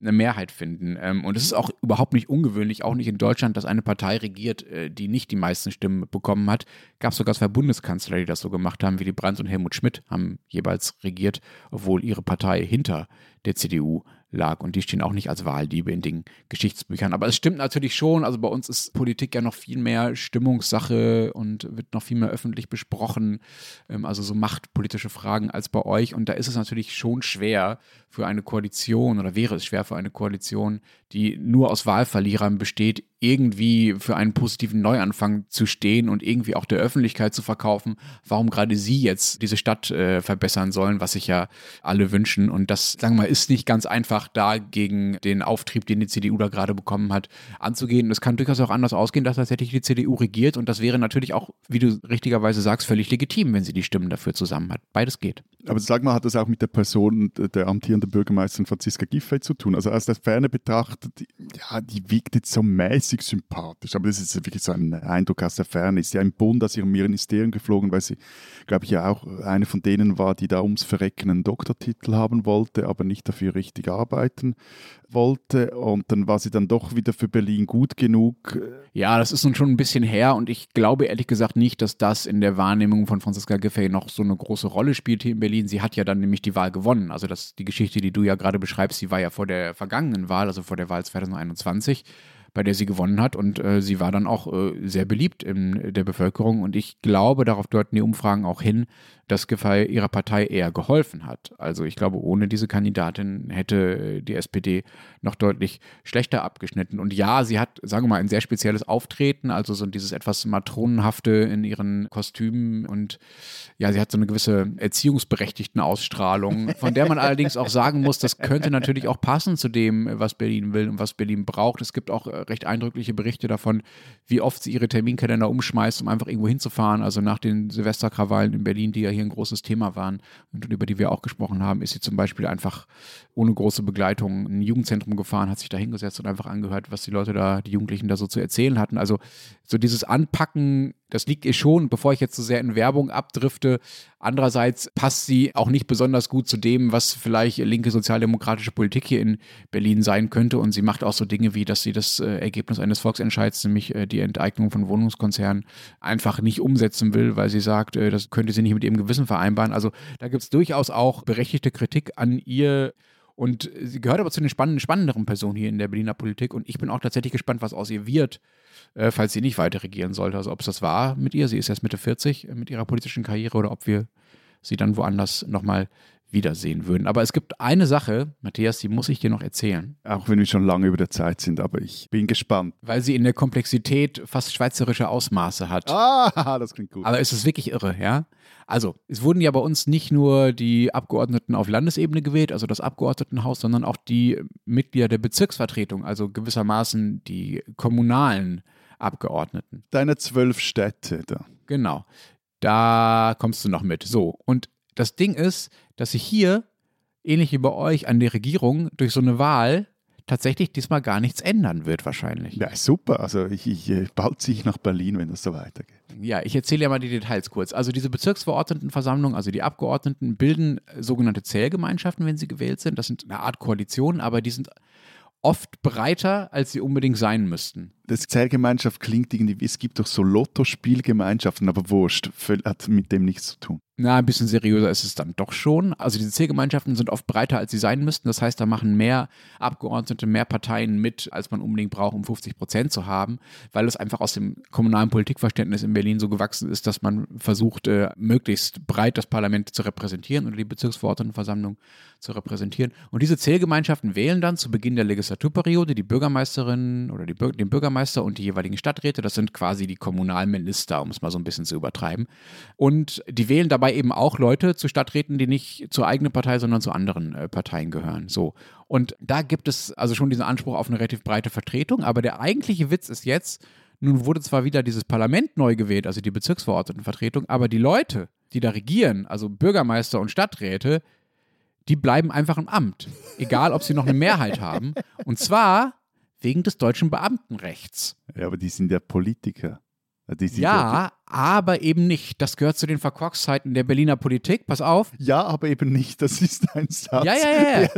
eine Mehrheit finden. Ähm, und es ist auch überhaupt nicht ungewöhnlich, auch nicht in Deutschland, dass eine Partei regiert, äh, die nicht die meisten Stimmen bekommen hat. Gab sogar zwei Bundeskanzler, die das so gemacht haben, Willy Brandt und Helmut Schmidt haben jeweils regiert, obwohl ihre Partei hinter der CDU lag. Und die stehen auch nicht als Wahldiebe in den Geschichtsbüchern. Aber es stimmt natürlich schon. Also bei uns ist Politik ja noch viel mehr Stimmungssache und wird noch viel mehr öffentlich besprochen. Ähm, also so machtpolitische Fragen als bei euch. Und da ist es natürlich schon schwer für eine Koalition oder wäre es schwer für eine Koalition, die nur aus Wahlverlierern besteht, irgendwie für einen positiven Neuanfang zu stehen und irgendwie auch der Öffentlichkeit zu verkaufen, warum gerade sie jetzt diese Stadt äh, verbessern sollen, was sich ja alle wünschen. Und das, sagen wir mal, ist nicht ganz einfach, da gegen den Auftrieb, den die CDU da gerade bekommen hat, anzugehen. Und es kann durchaus auch anders ausgehen, dass tatsächlich die CDU regiert. Und das wäre natürlich auch, wie du richtigerweise sagst, völlig legitim, wenn sie die Stimmen dafür zusammen hat. Beides geht. Aber sag mal, hat das auch mit der Person der amtierenden Bürgermeisterin Franziska Giffey zu tun? Also aus der Ferne betrachtet, ja, die wiegt jetzt so mäßig sympathisch, aber das ist wirklich so ein Eindruck aus der Ferne. Ist ja im Bund aus ihrem Ministerium geflogen, weil sie, glaube ich, ja auch eine von denen war, die da ums Verrecken einen Doktortitel haben wollte, aber nicht dafür richtig arbeiten wollte. Und dann war sie dann doch wieder für Berlin gut genug. Ja, das ist nun schon ein bisschen her und ich glaube ehrlich gesagt nicht, dass das in der Wahrnehmung von Franziska Giffey noch so eine große Rolle spielt hier in Berlin. Sie hat ja dann nämlich die Wahl gewonnen. Also das, die Geschichte, die du ja gerade beschreibst, die war ja vor der vergangenen Wahl, also vor der Wahl 2021 bei der sie gewonnen hat. Und äh, sie war dann auch äh, sehr beliebt in der Bevölkerung. Und ich glaube, darauf deuten die Umfragen auch hin, dass Giffey ihrer Partei eher geholfen hat. Also ich glaube, ohne diese Kandidatin hätte die SPD noch deutlich schlechter abgeschnitten. Und ja, sie hat, sagen wir mal, ein sehr spezielles Auftreten, also so dieses etwas matronenhafte in ihren Kostümen und ja, sie hat so eine gewisse erziehungsberechtigten Ausstrahlung, von der man allerdings auch sagen muss, das könnte natürlich auch passen zu dem, was Berlin will und was Berlin braucht. Es gibt auch äh, recht eindrückliche Berichte davon, wie oft sie ihre Terminkalender umschmeißt, um einfach irgendwo hinzufahren. Also nach den Silvesterkrawallen in Berlin, die ja hier ein großes Thema waren und über die wir auch gesprochen haben, ist sie zum Beispiel einfach ohne große Begleitung in ein Jugendzentrum gefahren, hat sich da hingesetzt und einfach angehört, was die Leute da, die Jugendlichen da so zu erzählen hatten. Also so dieses Anpacken, das liegt ihr schon, bevor ich jetzt so sehr in Werbung abdrifte. Andererseits passt sie auch nicht besonders gut zu dem, was vielleicht linke sozialdemokratische Politik hier in Berlin sein könnte. Und sie macht auch so Dinge wie, dass sie das äh, Ergebnis eines Volksentscheids, nämlich äh, die Enteignung von Wohnungskonzernen, einfach nicht umsetzen will, weil sie sagt, äh, das könnte sie nicht mit ihrem Gewissen vereinbaren. Also da gibt es durchaus auch berechtigte Kritik an ihr. Und sie gehört aber zu den spannenden, spannenderen Personen hier in der Berliner Politik. Und ich bin auch tatsächlich gespannt, was aus ihr wird, äh, falls sie nicht weiter regieren sollte. Also ob es das war mit ihr, sie ist erst Mitte 40 äh, mit ihrer politischen Karriere, oder ob wir sie dann woanders nochmal wiedersehen würden. Aber es gibt eine Sache, Matthias, die muss ich dir noch erzählen. Auch wenn wir schon lange über der Zeit sind, aber ich bin gespannt. Weil sie in der Komplexität fast schweizerische Ausmaße hat. Ah, das klingt gut. Aber es ist wirklich irre, ja? Also, es wurden ja bei uns nicht nur die Abgeordneten auf Landesebene gewählt, also das Abgeordnetenhaus, sondern auch die Mitglieder der Bezirksvertretung, also gewissermaßen die kommunalen Abgeordneten. Deine zwölf Städte da. Genau. Da kommst du noch mit. So, und das Ding ist, dass sich hier, ähnlich wie bei euch an der Regierung, durch so eine Wahl tatsächlich diesmal gar nichts ändern wird wahrscheinlich. Ja, super. Also ich, ich äh, bald ziehe ich nach Berlin, wenn das so weitergeht. Ja, ich erzähle ja mal die Details kurz. Also diese Bezirksverordnetenversammlung, also die Abgeordneten bilden sogenannte Zählgemeinschaften, wenn sie gewählt sind. Das sind eine Art Koalition, aber die sind oft breiter, als sie unbedingt sein müssten. Das Zählgemeinschaft klingt irgendwie, es gibt doch so Lotto-Spielgemeinschaften, aber wurscht, hat mit dem nichts zu tun. Na, ein bisschen seriöser ist es dann doch schon. Also diese Zählgemeinschaften sind oft breiter, als sie sein müssten. Das heißt, da machen mehr Abgeordnete, mehr Parteien mit, als man unbedingt braucht, um 50 Prozent zu haben, weil es einfach aus dem kommunalen Politikverständnis in Berlin so gewachsen ist, dass man versucht, äh, möglichst breit das Parlament zu repräsentieren oder die Bezirksverordnetenversammlung zu repräsentieren. Und diese Zählgemeinschaften wählen dann zu Beginn der Legislaturperiode die Bürgermeisterin oder die, den Bürgermeister und die jeweiligen Stadträte. Das sind quasi die Kommunalminister, um es mal so ein bisschen zu übertreiben. Und die wählen dabei dabei eben auch Leute zu Stadträten, die nicht zur eigenen Partei, sondern zu anderen äh, Parteien gehören. So. Und da gibt es also schon diesen Anspruch auf eine relativ breite Vertretung. Aber der eigentliche Witz ist jetzt, nun wurde zwar wieder dieses Parlament neu gewählt, also die Bezirksverordnetenvertretung, aber die Leute, die da regieren, also Bürgermeister und Stadträte, die bleiben einfach im Amt. Egal, ob sie noch eine Mehrheit haben. Und zwar wegen des deutschen Beamtenrechts. Ja, aber die sind ja Politiker. ja, aber eben nicht. Das gehört zu den Verkorkszeiten der Berliner Politik. Pass auf. Ja, aber eben nicht. Das ist ein Satz. Ja, ja, ja.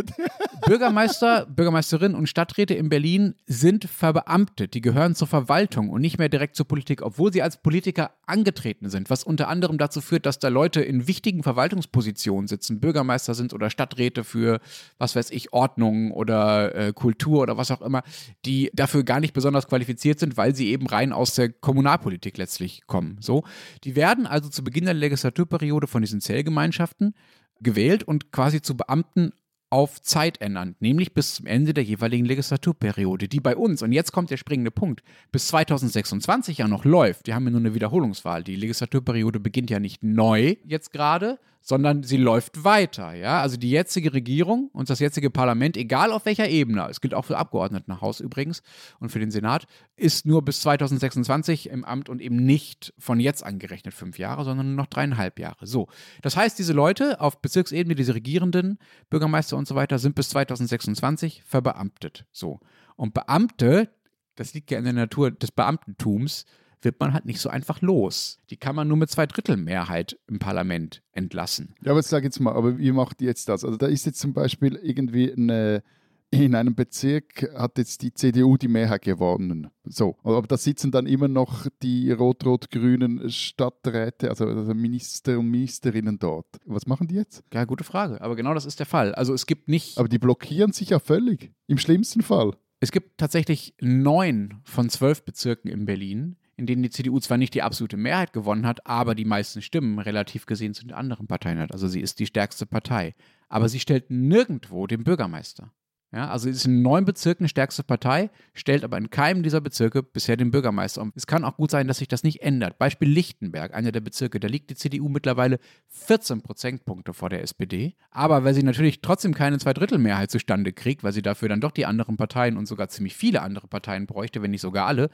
Bürgermeister, Bürgermeisterinnen und Stadträte in Berlin sind verbeamtet. Die gehören zur Verwaltung und nicht mehr direkt zur Politik, obwohl sie als Politiker angetreten sind. Was unter anderem dazu führt, dass da Leute in wichtigen Verwaltungspositionen sitzen, Bürgermeister sind oder Stadträte für, was weiß ich, Ordnung oder äh, Kultur oder was auch immer, die dafür gar nicht besonders qualifiziert sind, weil sie eben rein aus der Kommunalpolitik letztlich kommen. So, die werden also zu Beginn der Legislaturperiode von diesen Zellgemeinschaften gewählt und quasi zu Beamten auf Zeit ernannt, nämlich bis zum Ende der jeweiligen Legislaturperiode, die bei uns, und jetzt kommt der springende Punkt, bis 2026 ja noch läuft. Wir haben ja nur eine Wiederholungswahl. Die Legislaturperiode beginnt ja nicht neu jetzt gerade, sondern sie läuft weiter. Ja? Also die jetzige Regierung und das jetzige Parlament, egal auf welcher Ebene, es gilt auch für Abgeordnetenhaus übrigens und für den Senat, ist nur bis 2026 im Amt und eben nicht von jetzt angerechnet fünf Jahre, sondern nur noch dreieinhalb Jahre. So, das heißt, diese Leute auf Bezirksebene, diese Regierenden, Bürgermeister und so weiter, sind bis 2026 verbeamtet. So. Und Beamte, das liegt ja in der Natur des Beamtentums, wird man halt nicht so einfach los. Die kann man nur mit zwei Drittel Mehrheit im Parlament entlassen. Ja, aber sag jetzt mal, aber wie macht die jetzt das? Also da ist jetzt zum Beispiel irgendwie eine in einem Bezirk hat jetzt die CDU die Mehrheit gewonnen. So, aber da sitzen dann immer noch die rot-rot-grünen Stadträte, also, also Minister und Ministerinnen dort. Was machen die jetzt? Ja, gute Frage. Aber genau das ist der Fall. Also es gibt nicht. Aber die blockieren sich ja völlig. Im schlimmsten Fall. Es gibt tatsächlich neun von zwölf Bezirken in Berlin, in denen die CDU zwar nicht die absolute Mehrheit gewonnen hat, aber die meisten Stimmen relativ gesehen zu den anderen Parteien hat. Also sie ist die stärkste Partei. Aber sie stellt nirgendwo den Bürgermeister. Ja, also sie ist in neun Bezirken stärkste Partei, stellt aber in keinem dieser Bezirke bisher den Bürgermeister. Und es kann auch gut sein, dass sich das nicht ändert. Beispiel Lichtenberg, einer der Bezirke, da liegt die CDU mittlerweile 14 Prozentpunkte vor der SPD. Aber weil sie natürlich trotzdem keine Zweidrittelmehrheit zustande kriegt, weil sie dafür dann doch die anderen Parteien und sogar ziemlich viele andere Parteien bräuchte, wenn nicht sogar alle,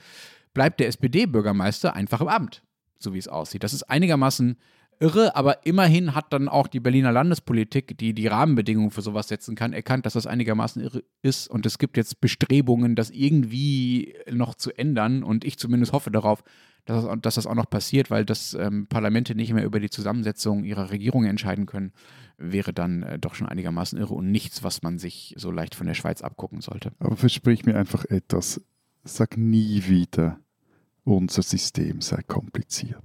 bleibt der SPD-Bürgermeister einfach im Amt, so wie es aussieht. Das ist einigermaßen irre, aber immerhin hat dann auch die Berliner Landespolitik, die die Rahmenbedingungen für sowas setzen kann, erkannt, dass das einigermaßen irre ist. Und es gibt jetzt Bestrebungen, das irgendwie noch zu ändern. Und ich zumindest hoffe darauf, dass das, dass das auch noch passiert, weil das ähm, Parlamente nicht mehr über die Zusammensetzung ihrer Regierung entscheiden können, wäre dann äh, doch schon einigermaßen irre und nichts, was man sich so leicht von der Schweiz abgucken sollte. Aber versprich mir einfach etwas. Sag nie wieder unser System sei kompliziert.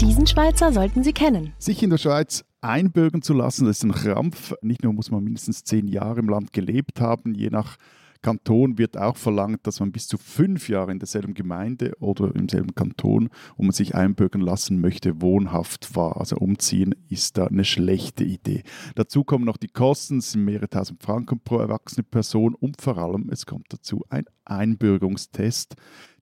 Diesen Schweizer sollten Sie kennen. Sich in der Schweiz einbürgern zu lassen, das ist ein Krampf. Nicht nur muss man mindestens zehn Jahre im Land gelebt haben, je nach Kanton wird auch verlangt, dass man bis zu fünf Jahre in derselben Gemeinde oder im selben Kanton, wo man sich einbürgern lassen möchte, wohnhaft war. Also umziehen ist da eine schlechte Idee. Dazu kommen noch die Kosten, sind mehrere tausend Franken pro erwachsene Person und vor allem, es kommt dazu ein Einbürgerungstest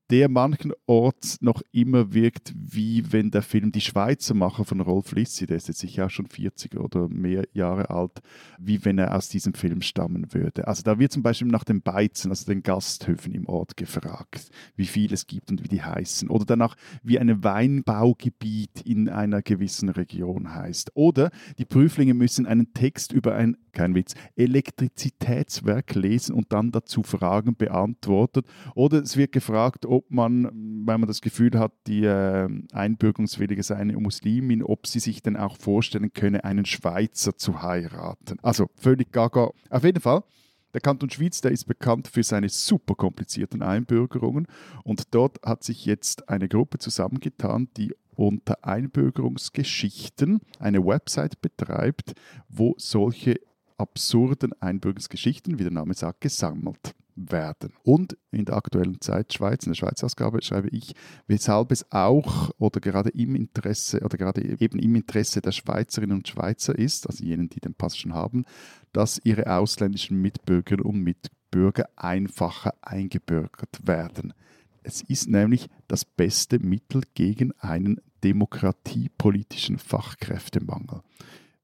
der manchenorts noch immer wirkt, wie wenn der Film Die Schweizer Macher von Rolf Lissi, der ist jetzt sicher auch schon 40 oder mehr Jahre alt, wie wenn er aus diesem Film stammen würde. Also da wird zum Beispiel nach den Beizen, also den Gasthöfen im Ort gefragt, wie viel es gibt und wie die heißen. Oder danach, wie ein Weinbaugebiet in einer gewissen Region heißt. Oder die Prüflinge müssen einen Text über ein, kein Witz, Elektrizitätswerk lesen und dann dazu Fragen beantwortet. Oder es wird gefragt, ob man, weil man das Gefühl hat, die äh, Einbürgerungswillige sei eine Muslimin, ob sie sich denn auch vorstellen könne, einen Schweizer zu heiraten. Also völlig gaga. Auf jeden Fall. Der Kanton Schwyz, der ist bekannt für seine super komplizierten Einbürgerungen und dort hat sich jetzt eine Gruppe zusammengetan, die unter Einbürgerungsgeschichten eine Website betreibt, wo solche absurden Einbürgerungsgeschichten, wie der Name sagt, gesammelt werden. Und in der aktuellen Zeit Schweiz, in der Schweiz-Ausgabe schreibe ich, weshalb es auch oder gerade im Interesse oder gerade eben im Interesse der Schweizerinnen und Schweizer ist, also jenen, die den Pass schon haben, dass ihre ausländischen Mitbürgerinnen und Mitbürger einfacher eingebürgert werden. Es ist nämlich das beste Mittel gegen einen demokratiepolitischen Fachkräftemangel.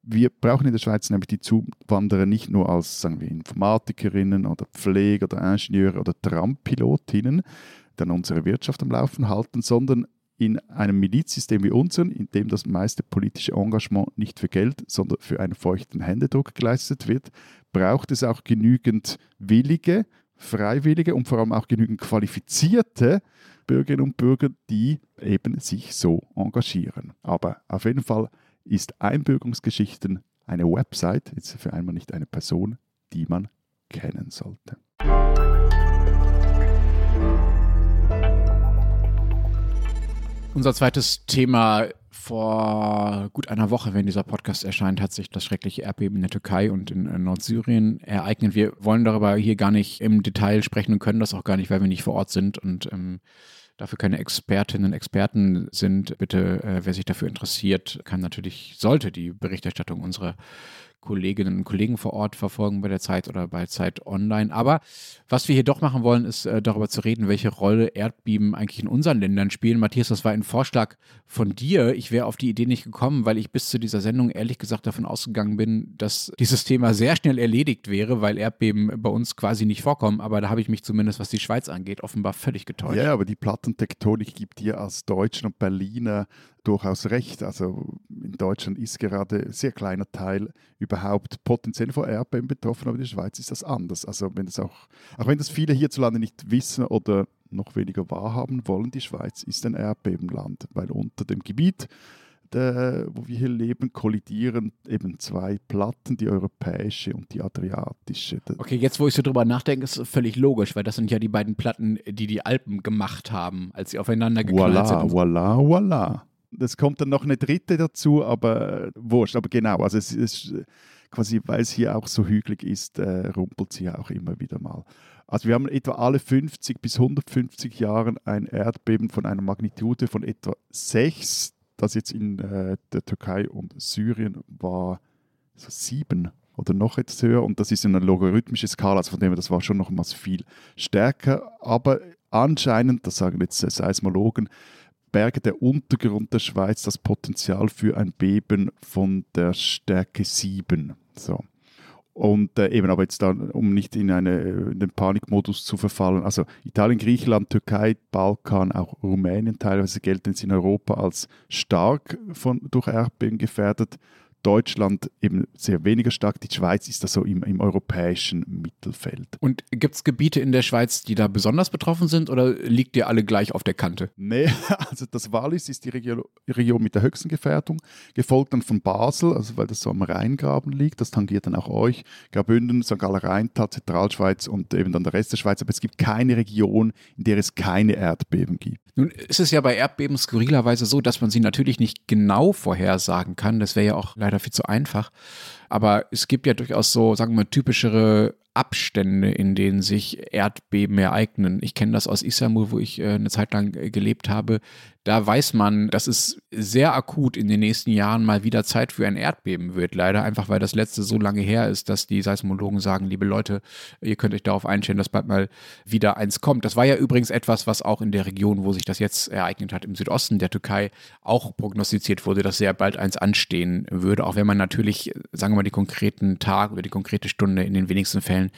Wir brauchen in der Schweiz nämlich die Zuwanderer nicht nur als sagen wir, Informatikerinnen oder Pfleger oder Ingenieure oder Trampilotinnen, die dann unsere Wirtschaft am Laufen halten, sondern in einem Milizsystem wie unseren, in dem das meiste politische Engagement nicht für Geld, sondern für einen feuchten Händedruck geleistet wird, braucht es auch genügend willige, freiwillige und vor allem auch genügend qualifizierte Bürgerinnen und Bürger, die eben sich so engagieren. Aber auf jeden Fall ist Einbürgerungsgeschichten eine Website, jetzt für einmal nicht eine Person, die man kennen sollte. Unser zweites Thema vor gut einer Woche, wenn dieser Podcast erscheint, hat sich das schreckliche Erdbeben in der Türkei und in Nordsyrien ereignet. Wir wollen darüber hier gar nicht im Detail sprechen und können das auch gar nicht, weil wir nicht vor Ort sind und ähm, dafür keine Expertinnen und Experten sind. Bitte, äh, wer sich dafür interessiert, kann natürlich, sollte die Berichterstattung unserer Kolleginnen und Kollegen vor Ort verfolgen bei der Zeit oder bei Zeit Online. Aber was wir hier doch machen wollen, ist äh, darüber zu reden, welche Rolle Erdbeben eigentlich in unseren Ländern spielen. Matthias, das war ein Vorschlag von dir. Ich wäre auf die Idee nicht gekommen, weil ich bis zu dieser Sendung ehrlich gesagt davon ausgegangen bin, dass dieses Thema sehr schnell erledigt wäre, weil Erdbeben bei uns quasi nicht vorkommen. Aber da habe ich mich zumindest, was die Schweiz angeht, offenbar völlig getäuscht. Ja, aber die Plattentektonik gibt dir als Deutschen und Berliner durchaus recht. Also in Deutschland ist gerade ein sehr kleiner Teil überhaupt potenziell von Erdbeben betroffen, aber in der Schweiz ist das anders. Also wenn das auch, auch wenn das viele hierzulande nicht wissen oder noch weniger wahrhaben wollen, die Schweiz ist ein Erdbebenland, weil unter dem Gebiet der, wo wir hier leben, kollidieren eben zwei Platten, die europäische und die adriatische. Okay, jetzt wo ich so drüber nachdenke, ist es völlig logisch, weil das sind ja die beiden Platten, die die Alpen gemacht haben, als sie aufeinander geknallt voilà, sind. Voilà, voilà. Es kommt dann noch eine dritte dazu, aber äh, wurscht. Aber genau, also es ist quasi, weil es hier auch so hügelig ist, äh, rumpelt sie auch immer wieder mal. Also wir haben etwa alle 50 bis 150 Jahre ein Erdbeben von einer Magnitude von etwa 6. Das jetzt in äh, der Türkei und Syrien war so 7 oder noch etwas höher und das ist eine logarithmische Skala, also von dem her, das war schon nochmals viel stärker, aber anscheinend, das sagen jetzt Seismologen, Berge der Untergrund der Schweiz das Potenzial für ein Beben von der Stärke 7. So. Und äh, eben, aber jetzt dann, um nicht in, eine, in den Panikmodus zu verfallen, also Italien, Griechenland, Türkei, Balkan, auch Rumänien teilweise gelten jetzt in Europa als stark von, durch Erdbeben gefährdet. Deutschland eben sehr weniger stark. Die Schweiz ist da so im, im europäischen Mittelfeld. Und gibt es Gebiete in der Schweiz, die da besonders betroffen sind oder liegt ihr alle gleich auf der Kante? Nee, also das Wallis ist die Region, Region mit der höchsten Gefährdung, gefolgt dann von Basel, also weil das so am Rheingraben liegt. Das tangiert dann auch euch. Graubünden, St. Galler Rheintal, Zentralschweiz und eben dann der Rest der Schweiz. Aber es gibt keine Region, in der es keine Erdbeben gibt. Nun ist es ja bei Erdbeben skurrilerweise so, dass man sie natürlich nicht genau vorhersagen kann. Das wäre ja auch leider viel zu einfach. Aber es gibt ja durchaus so, sagen wir mal, typischere Abstände, in denen sich Erdbeben ereignen. Ich kenne das aus Istanbul, wo ich äh, eine Zeit lang äh, gelebt habe. Da weiß man, dass es sehr akut in den nächsten Jahren mal wieder Zeit für ein Erdbeben wird. Leider einfach, weil das letzte so lange her ist, dass die Seismologen sagen, liebe Leute, ihr könnt euch darauf einstellen, dass bald mal wieder eins kommt. Das war ja übrigens etwas, was auch in der Region, wo sich das jetzt ereignet hat, im Südosten der Türkei, auch prognostiziert wurde, dass sehr bald eins anstehen würde. Auch wenn man natürlich, sagen wir mal, die konkreten Tag oder die konkrete Stunde in den wenigsten Fällen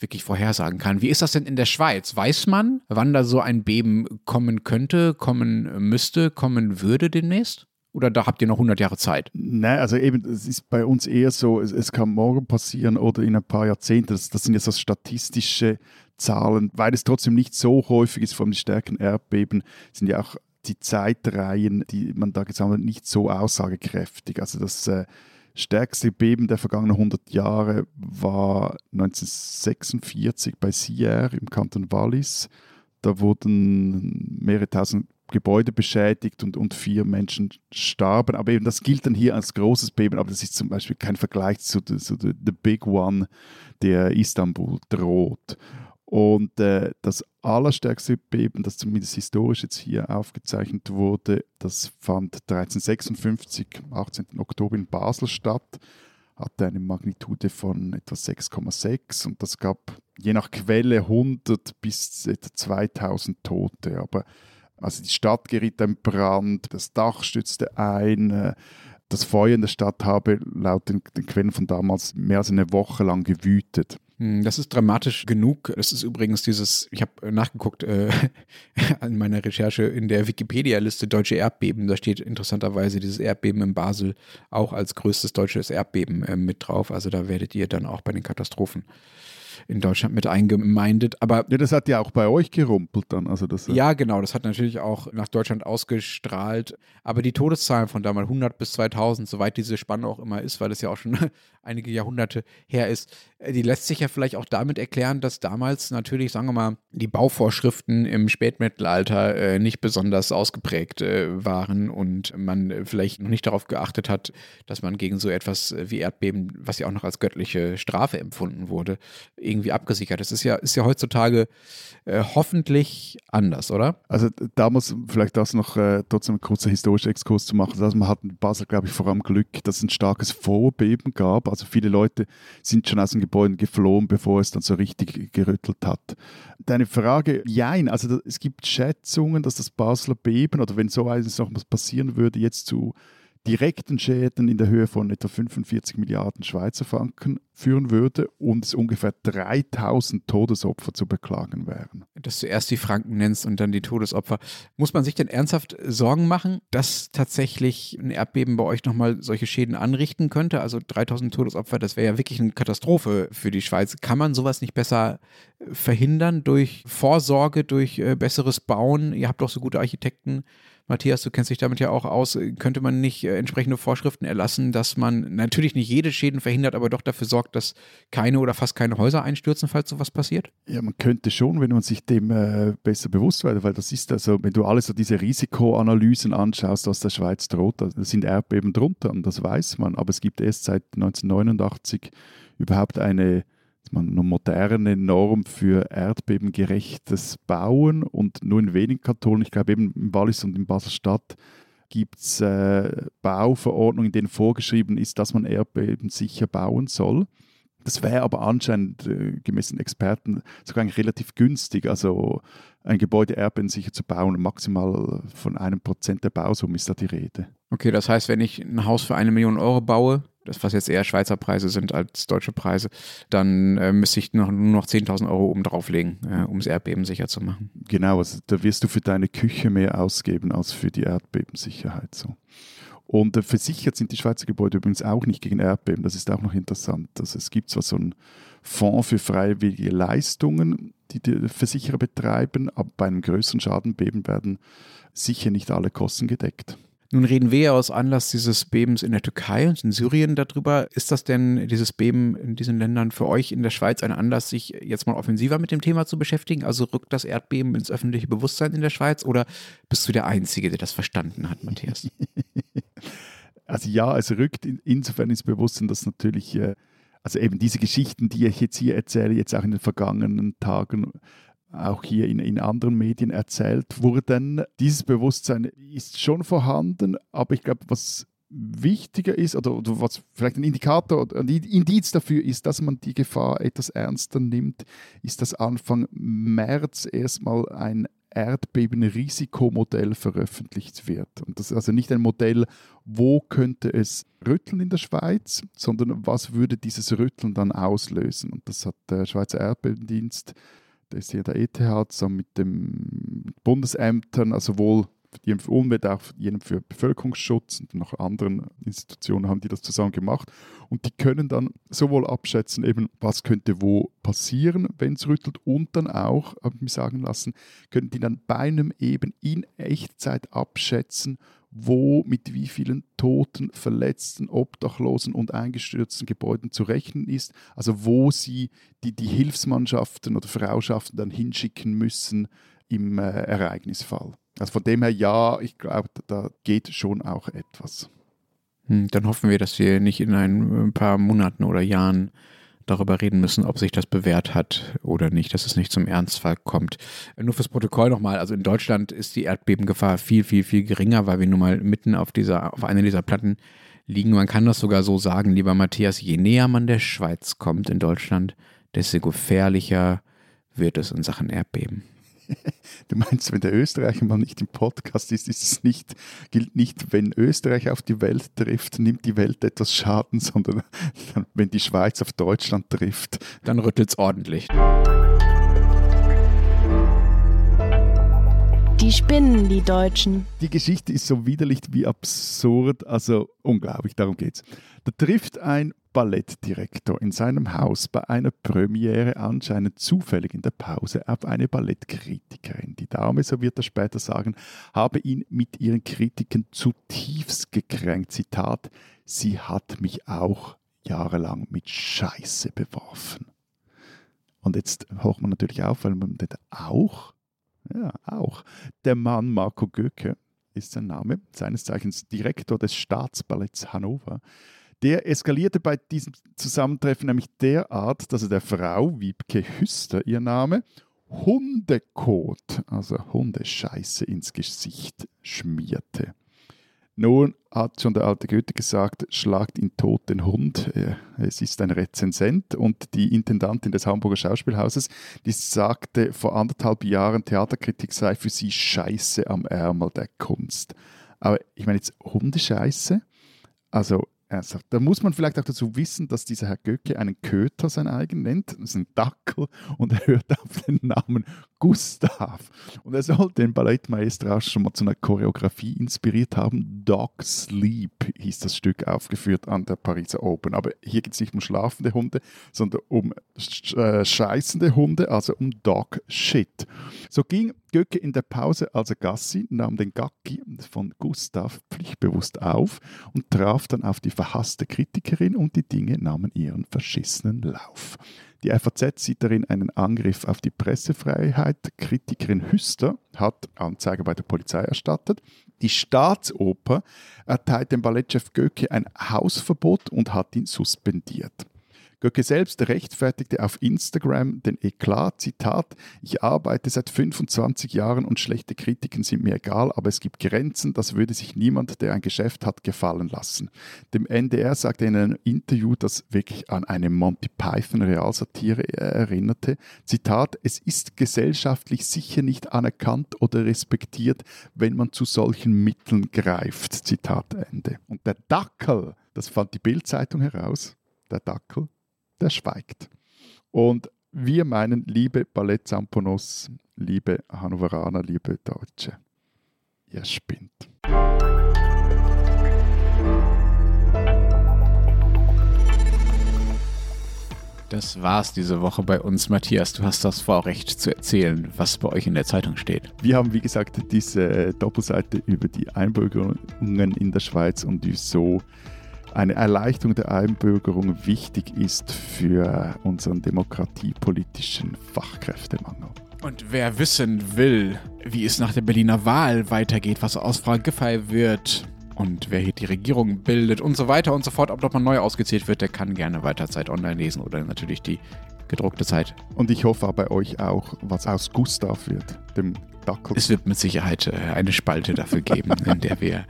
wirklich vorhersagen kann. Wie ist das denn in der Schweiz? Weiß man, wann da so ein Beben kommen könnte, kommen müsste, kommen würde demnächst? Oder da habt ihr noch 100 Jahre Zeit? Nein, also eben, es ist bei uns eher so, es, es kann morgen passieren oder in ein paar Jahrzehnten. Das, das sind ja so statistische Zahlen, weil es trotzdem nicht so häufig ist, vor allem die stärkeren Erdbeben, sind ja auch die Zeitreihen, die man da gesammelt, nicht so aussagekräftig. Also das äh, stärkste Beben der vergangenen 100 Jahre war 1946 bei Sierre im Kanton Wallis. Da wurden mehrere tausend Gebäude beschädigt und, und vier Menschen starben. Aber eben das gilt dann hier als großes Beben, aber das ist zum Beispiel kein Vergleich zu, zu the, Big One, der Istanbul droht. Und äh, das allerstärkste Beben, das zumindest historisch jetzt hier aufgezeichnet wurde, das fand 1356, 18. Oktober in Basel statt, hatte eine Magnitude von etwa 6,6 und das gab je nach Quelle 100 bis etwa 2000 Tote. Aber also die Stadt geriet in Brand, das Dach stützte ein, äh, das Feuer in der Stadt habe laut den, den Quellen von damals mehr als eine Woche lang gewütet. Hm, das ist dramatisch genug. Das ist übrigens dieses, ich habe nachgeguckt äh, an meiner Recherche in der Wikipedia-Liste Deutsche Erdbeben. Da steht interessanterweise dieses Erdbeben in Basel auch als größtes deutsches Erdbeben äh, mit drauf. Also da werdet ihr dann auch bei den Katastrophen in Deutschland mit eingemeindet. Aber ja, das hat ja auch bei euch gerumpelt dann. Also das, ja, genau, das hat natürlich auch nach Deutschland ausgestrahlt. Aber die Todeszahlen von damals 100 bis 2000, soweit diese Spanne auch immer ist, weil es ja auch schon einige Jahrhunderte her ist, äh, die lässt sich ja vielleicht auch damit erklären, dass damals natürlich, sagen wir mal, die Bauvorschriften im Spätmittelalter äh, nicht besonders ausgeprägt äh, waren und man vielleicht noch nicht darauf geachtet hat, dass man gegen so etwas wie Erdbeben, was ja auch noch als göttliche Strafe empfunden wurde, irgendwie abgesichert ist. Ist ja, ist ja heutzutage äh, hoffentlich anders, oder? Also da muss vielleicht das noch äh, trotzdem ein kurzer historischer Exkurs zu machen. Also man hat in Basel, glaube ich, vor allem Glück, dass es ein starkes Vorbeben gab. Also viele Leute sind schon aus den Gebäuden geflohen, bevor es dann so richtig gerüttelt hat. Deine Frage, jein, also es gibt Schätzungen, dass das Basler Beben oder wenn so eines noch was passieren würde, jetzt zu direkten Schäden in der Höhe von etwa 45 Milliarden Schweizer Franken führen würde und es ungefähr 3000 Todesopfer zu beklagen wären. Dass du erst die Franken nennst und dann die Todesopfer. Muss man sich denn ernsthaft Sorgen machen, dass tatsächlich ein Erdbeben bei euch nochmal solche Schäden anrichten könnte? Also 3000 Todesopfer, das wäre ja wirklich eine Katastrophe für die Schweiz. Kann man sowas nicht besser verhindern durch Vorsorge, durch äh, besseres Bauen? Ihr habt doch so gute Architekten. Matthias, du kennst dich damit ja auch aus, könnte man nicht äh, entsprechende Vorschriften erlassen, dass man natürlich nicht jede Schäden verhindert, aber doch dafür sorgt, dass keine oder fast keine Häuser einstürzen, falls sowas passiert? Ja, man könnte schon, wenn man sich dem äh, besser bewusst wird, weil das ist also, wenn du alles so diese Risikoanalysen anschaust, was der Schweiz droht, da sind Erdbeben drunter und das weiß man, aber es gibt erst seit 1989 überhaupt eine man eine moderne Norm für erdbebengerechtes Bauen und nur in wenigen Kantonen, ich glaube eben im Wallis und in Basel-Stadt, gibt es äh, Bauverordnungen, in denen vorgeschrieben ist, dass man erdbebensicher bauen soll. Das wäre aber anscheinend äh, gemäß den Experten sogar relativ günstig. Also ein Gebäude erdbebensicher zu bauen, maximal von einem Prozent der Bausumme ist da die Rede. Okay, das heißt, wenn ich ein Haus für eine Million Euro baue, das was jetzt eher Schweizer Preise sind als deutsche Preise, dann äh, müsste ich noch, nur noch 10.000 Euro oben drauflegen, äh, um es erdbebensicher zu machen. Genau, also da wirst du für deine Küche mehr ausgeben als für die Erdbebensicherheit. So. Und äh, versichert sind die Schweizer Gebäude übrigens auch nicht gegen Erdbeben. Das ist auch noch interessant. Also es gibt zwar so einen Fonds für freiwillige Leistungen, die die Versicherer betreiben, aber bei einem größeren Schadenbeben werden sicher nicht alle Kosten gedeckt. Nun reden wir ja aus Anlass dieses Bebens in der Türkei und in Syrien darüber. Ist das denn, dieses Beben in diesen Ländern für euch in der Schweiz ein Anlass, sich jetzt mal offensiver mit dem Thema zu beschäftigen? Also rückt das Erdbeben ins öffentliche Bewusstsein in der Schweiz oder bist du der Einzige, der das verstanden hat, Matthias? Also ja, es rückt insofern ins Bewusstsein, dass natürlich, äh, also eben diese Geschichten, die ich jetzt hier erzähle, jetzt auch in den vergangenen Tagen auch hier in, in anderen Medien erzählt wurden. Dieses Bewusstsein ist schon vorhanden, aber ich glaube, was wichtiger ist oder, oder, was vielleicht ein Indikator oder ein Indiz dafür ist, dass man die Gefahr etwas ernster nimmt, ist, dass Anfang März erstmal ein Erdbebenrisikomodell veröffentlicht wird. Und das ist also nicht ein Modell, wo könnte es rütteln in der Schweiz, sondern was würde dieses Rütteln dann auslösen. Und das hat der Schweizer Erdbebendienst da ist hier der ETH zusammen mit den Bundesämtern, also sowohl für Umwelt, auch für Bevölkerungsschutz und noch anderen Institutionen haben die das zusammen gemacht. Und die können dann sowohl abschätzen, eben, was könnte wo passieren, wenn es rüttelt, und dann auch, habe ich mir sagen lassen, können die dann bei einem eben in Echtzeit abschätzen, wo mit wie vielen Toten, Verletzten, Obdachlosen und eingestürzten Gebäuden zu rechnen ist, also wo sie die, die Hilfsmannschaften oder Frauschaften dann hinschicken müssen im äh, Ereignisfall. Also von dem her ja, ich glaube, da geht schon auch etwas. Hm, dann hoffen wir, dass wir nicht in ein paar Monaten oder Jahren darüber reden müssen, ob sich das bewährt hat oder nicht, dass es nicht zum Ernstfall kommt. Nur fürs Protokoll nochmal, also in Deutschland ist die Erdbebengefahr viel, viel, viel geringer, weil wir nun mal mitten auf dieser, auf einer dieser Platten liegen. Man kann das sogar so sagen, lieber Matthias, je näher man der Schweiz kommt in Deutschland, desto gefährlicher wird es in Sachen Erdbeben. Du meinst, wenn der Österreicher mal nicht im Podcast ist, ist es nicht, gilt nicht, wenn Österreich auf die Welt trifft, nimmt die Welt etwas Schaden, sondern wenn die Schweiz auf Deutschland trifft. Dann rüttelt es ordentlich. Die spinnen, die Deutschen. Die Geschichte ist so widerlich wie absurd, also unglaublich, darum geht's. Da trifft ein Ballettdirektor in seinem Haus bei einer Premiere anscheinend zufällig in der Pause auf eine Ballettkritikerin. Die Dame, so wird er später sagen, habe ihn mit ihren Kritiken zutiefst gekränkt. Zitat, sie hat mich auch jahrelang mit Scheiße beworfen. Und jetzt hocht man natürlich auf, weil man das auch, ja, auch, der Mann Marco Göke ist sein Name, seines Zeichens Direktor des Staatsballetts Hannover, der eskalierte bei diesem Zusammentreffen nämlich derart, dass er der Frau, Wiebke Hüster ihr Name, Hundekot, also Hundescheiße ins Gesicht schmierte. Nun hat schon der alte Goethe gesagt, schlagt ihn tot den Hund. Es ist ein Rezensent und die Intendantin des Hamburger Schauspielhauses, die sagte vor anderthalb Jahren, Theaterkritik sei für sie Scheiße am Ärmel der Kunst. Aber ich meine jetzt Hundescheiße? Also Ernsthaft. Da muss man vielleicht auch dazu wissen, dass dieser Herr Göcke einen Köter sein eigen nennt. Das ist ein Dackel und er hört auf den Namen Gustav. Und er soll den Ballettmaestro schon mal zu einer Choreografie inspiriert haben. Dog Sleep hieß das Stück aufgeführt an der Pariser Open. Aber hier geht es nicht um schlafende Hunde, sondern um äh, scheißende Hunde, also um Dog Shit. So ging Göcke in der Pause also Gassi, nahm den Gacki von Gustav pflichtbewusst auf und traf dann auf die verhasste Kritikerin und die Dinge nahmen ihren verschissenen Lauf. Die FAZ sieht darin einen Angriff auf die Pressefreiheit. Kritikerin Hüster hat Anzeige bei der Polizei erstattet. Die Staatsoper erteilt dem Ballettchef Göcke ein Hausverbot und hat ihn suspendiert. Göcke selbst rechtfertigte auf Instagram den Eklat, Zitat, ich arbeite seit 25 Jahren und schlechte Kritiken sind mir egal, aber es gibt Grenzen, das würde sich niemand, der ein Geschäft hat, gefallen lassen. Dem NDR sagte in einem Interview, das wirklich an eine Monty Python Realsatire erinnerte, Zitat, es ist gesellschaftlich sicher nicht anerkannt oder respektiert, wenn man zu solchen Mitteln greift. Zitat Ende. Und der Dackel, das fand die Bildzeitung heraus, der Dackel, der schweigt. Und wir meinen, liebe Ballettsamponos, liebe Hannoveraner, liebe Deutsche, ihr spinnt. Das war's diese Woche bei uns. Matthias, du hast das Vorrecht zu erzählen, was bei euch in der Zeitung steht. Wir haben, wie gesagt, diese Doppelseite über die Einbürgerungen in der Schweiz und wieso eine Erleichterung der Einbürgerung wichtig ist für unseren demokratiepolitischen Fachkräftemangel. Und wer wissen will, wie es nach der Berliner Wahl weitergeht, was aus Giffey wird und wer hier die Regierung bildet und so weiter und so fort, ob nochmal neu ausgezählt wird, der kann gerne weiter Zeit online lesen oder natürlich die gedruckte Zeit. Und ich hoffe bei euch auch, was aus Gustav wird, dem Dackel. Es wird mit Sicherheit äh, eine Spalte dafür geben, in der wir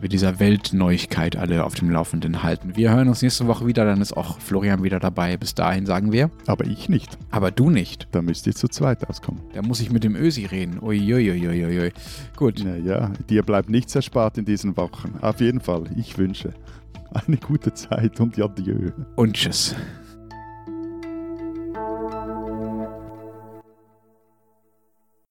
mit dieser Weltneuigkeit alle auf dem Laufenden halten. Wir hören uns nächste Woche wieder, dann ist auch Florian wieder dabei. Bis dahin sagen wir. Aber ich nicht. Aber du nicht. Da müsst ihr zu zweit auskommen. Da muss ich mit dem Ösi reden. Uiuiuiui. Gut. Naja, dir bleibt nichts erspart in diesen Wochen. Auf jeden Fall. Ich wünsche eine gute Zeit und adieu. Und tschüss.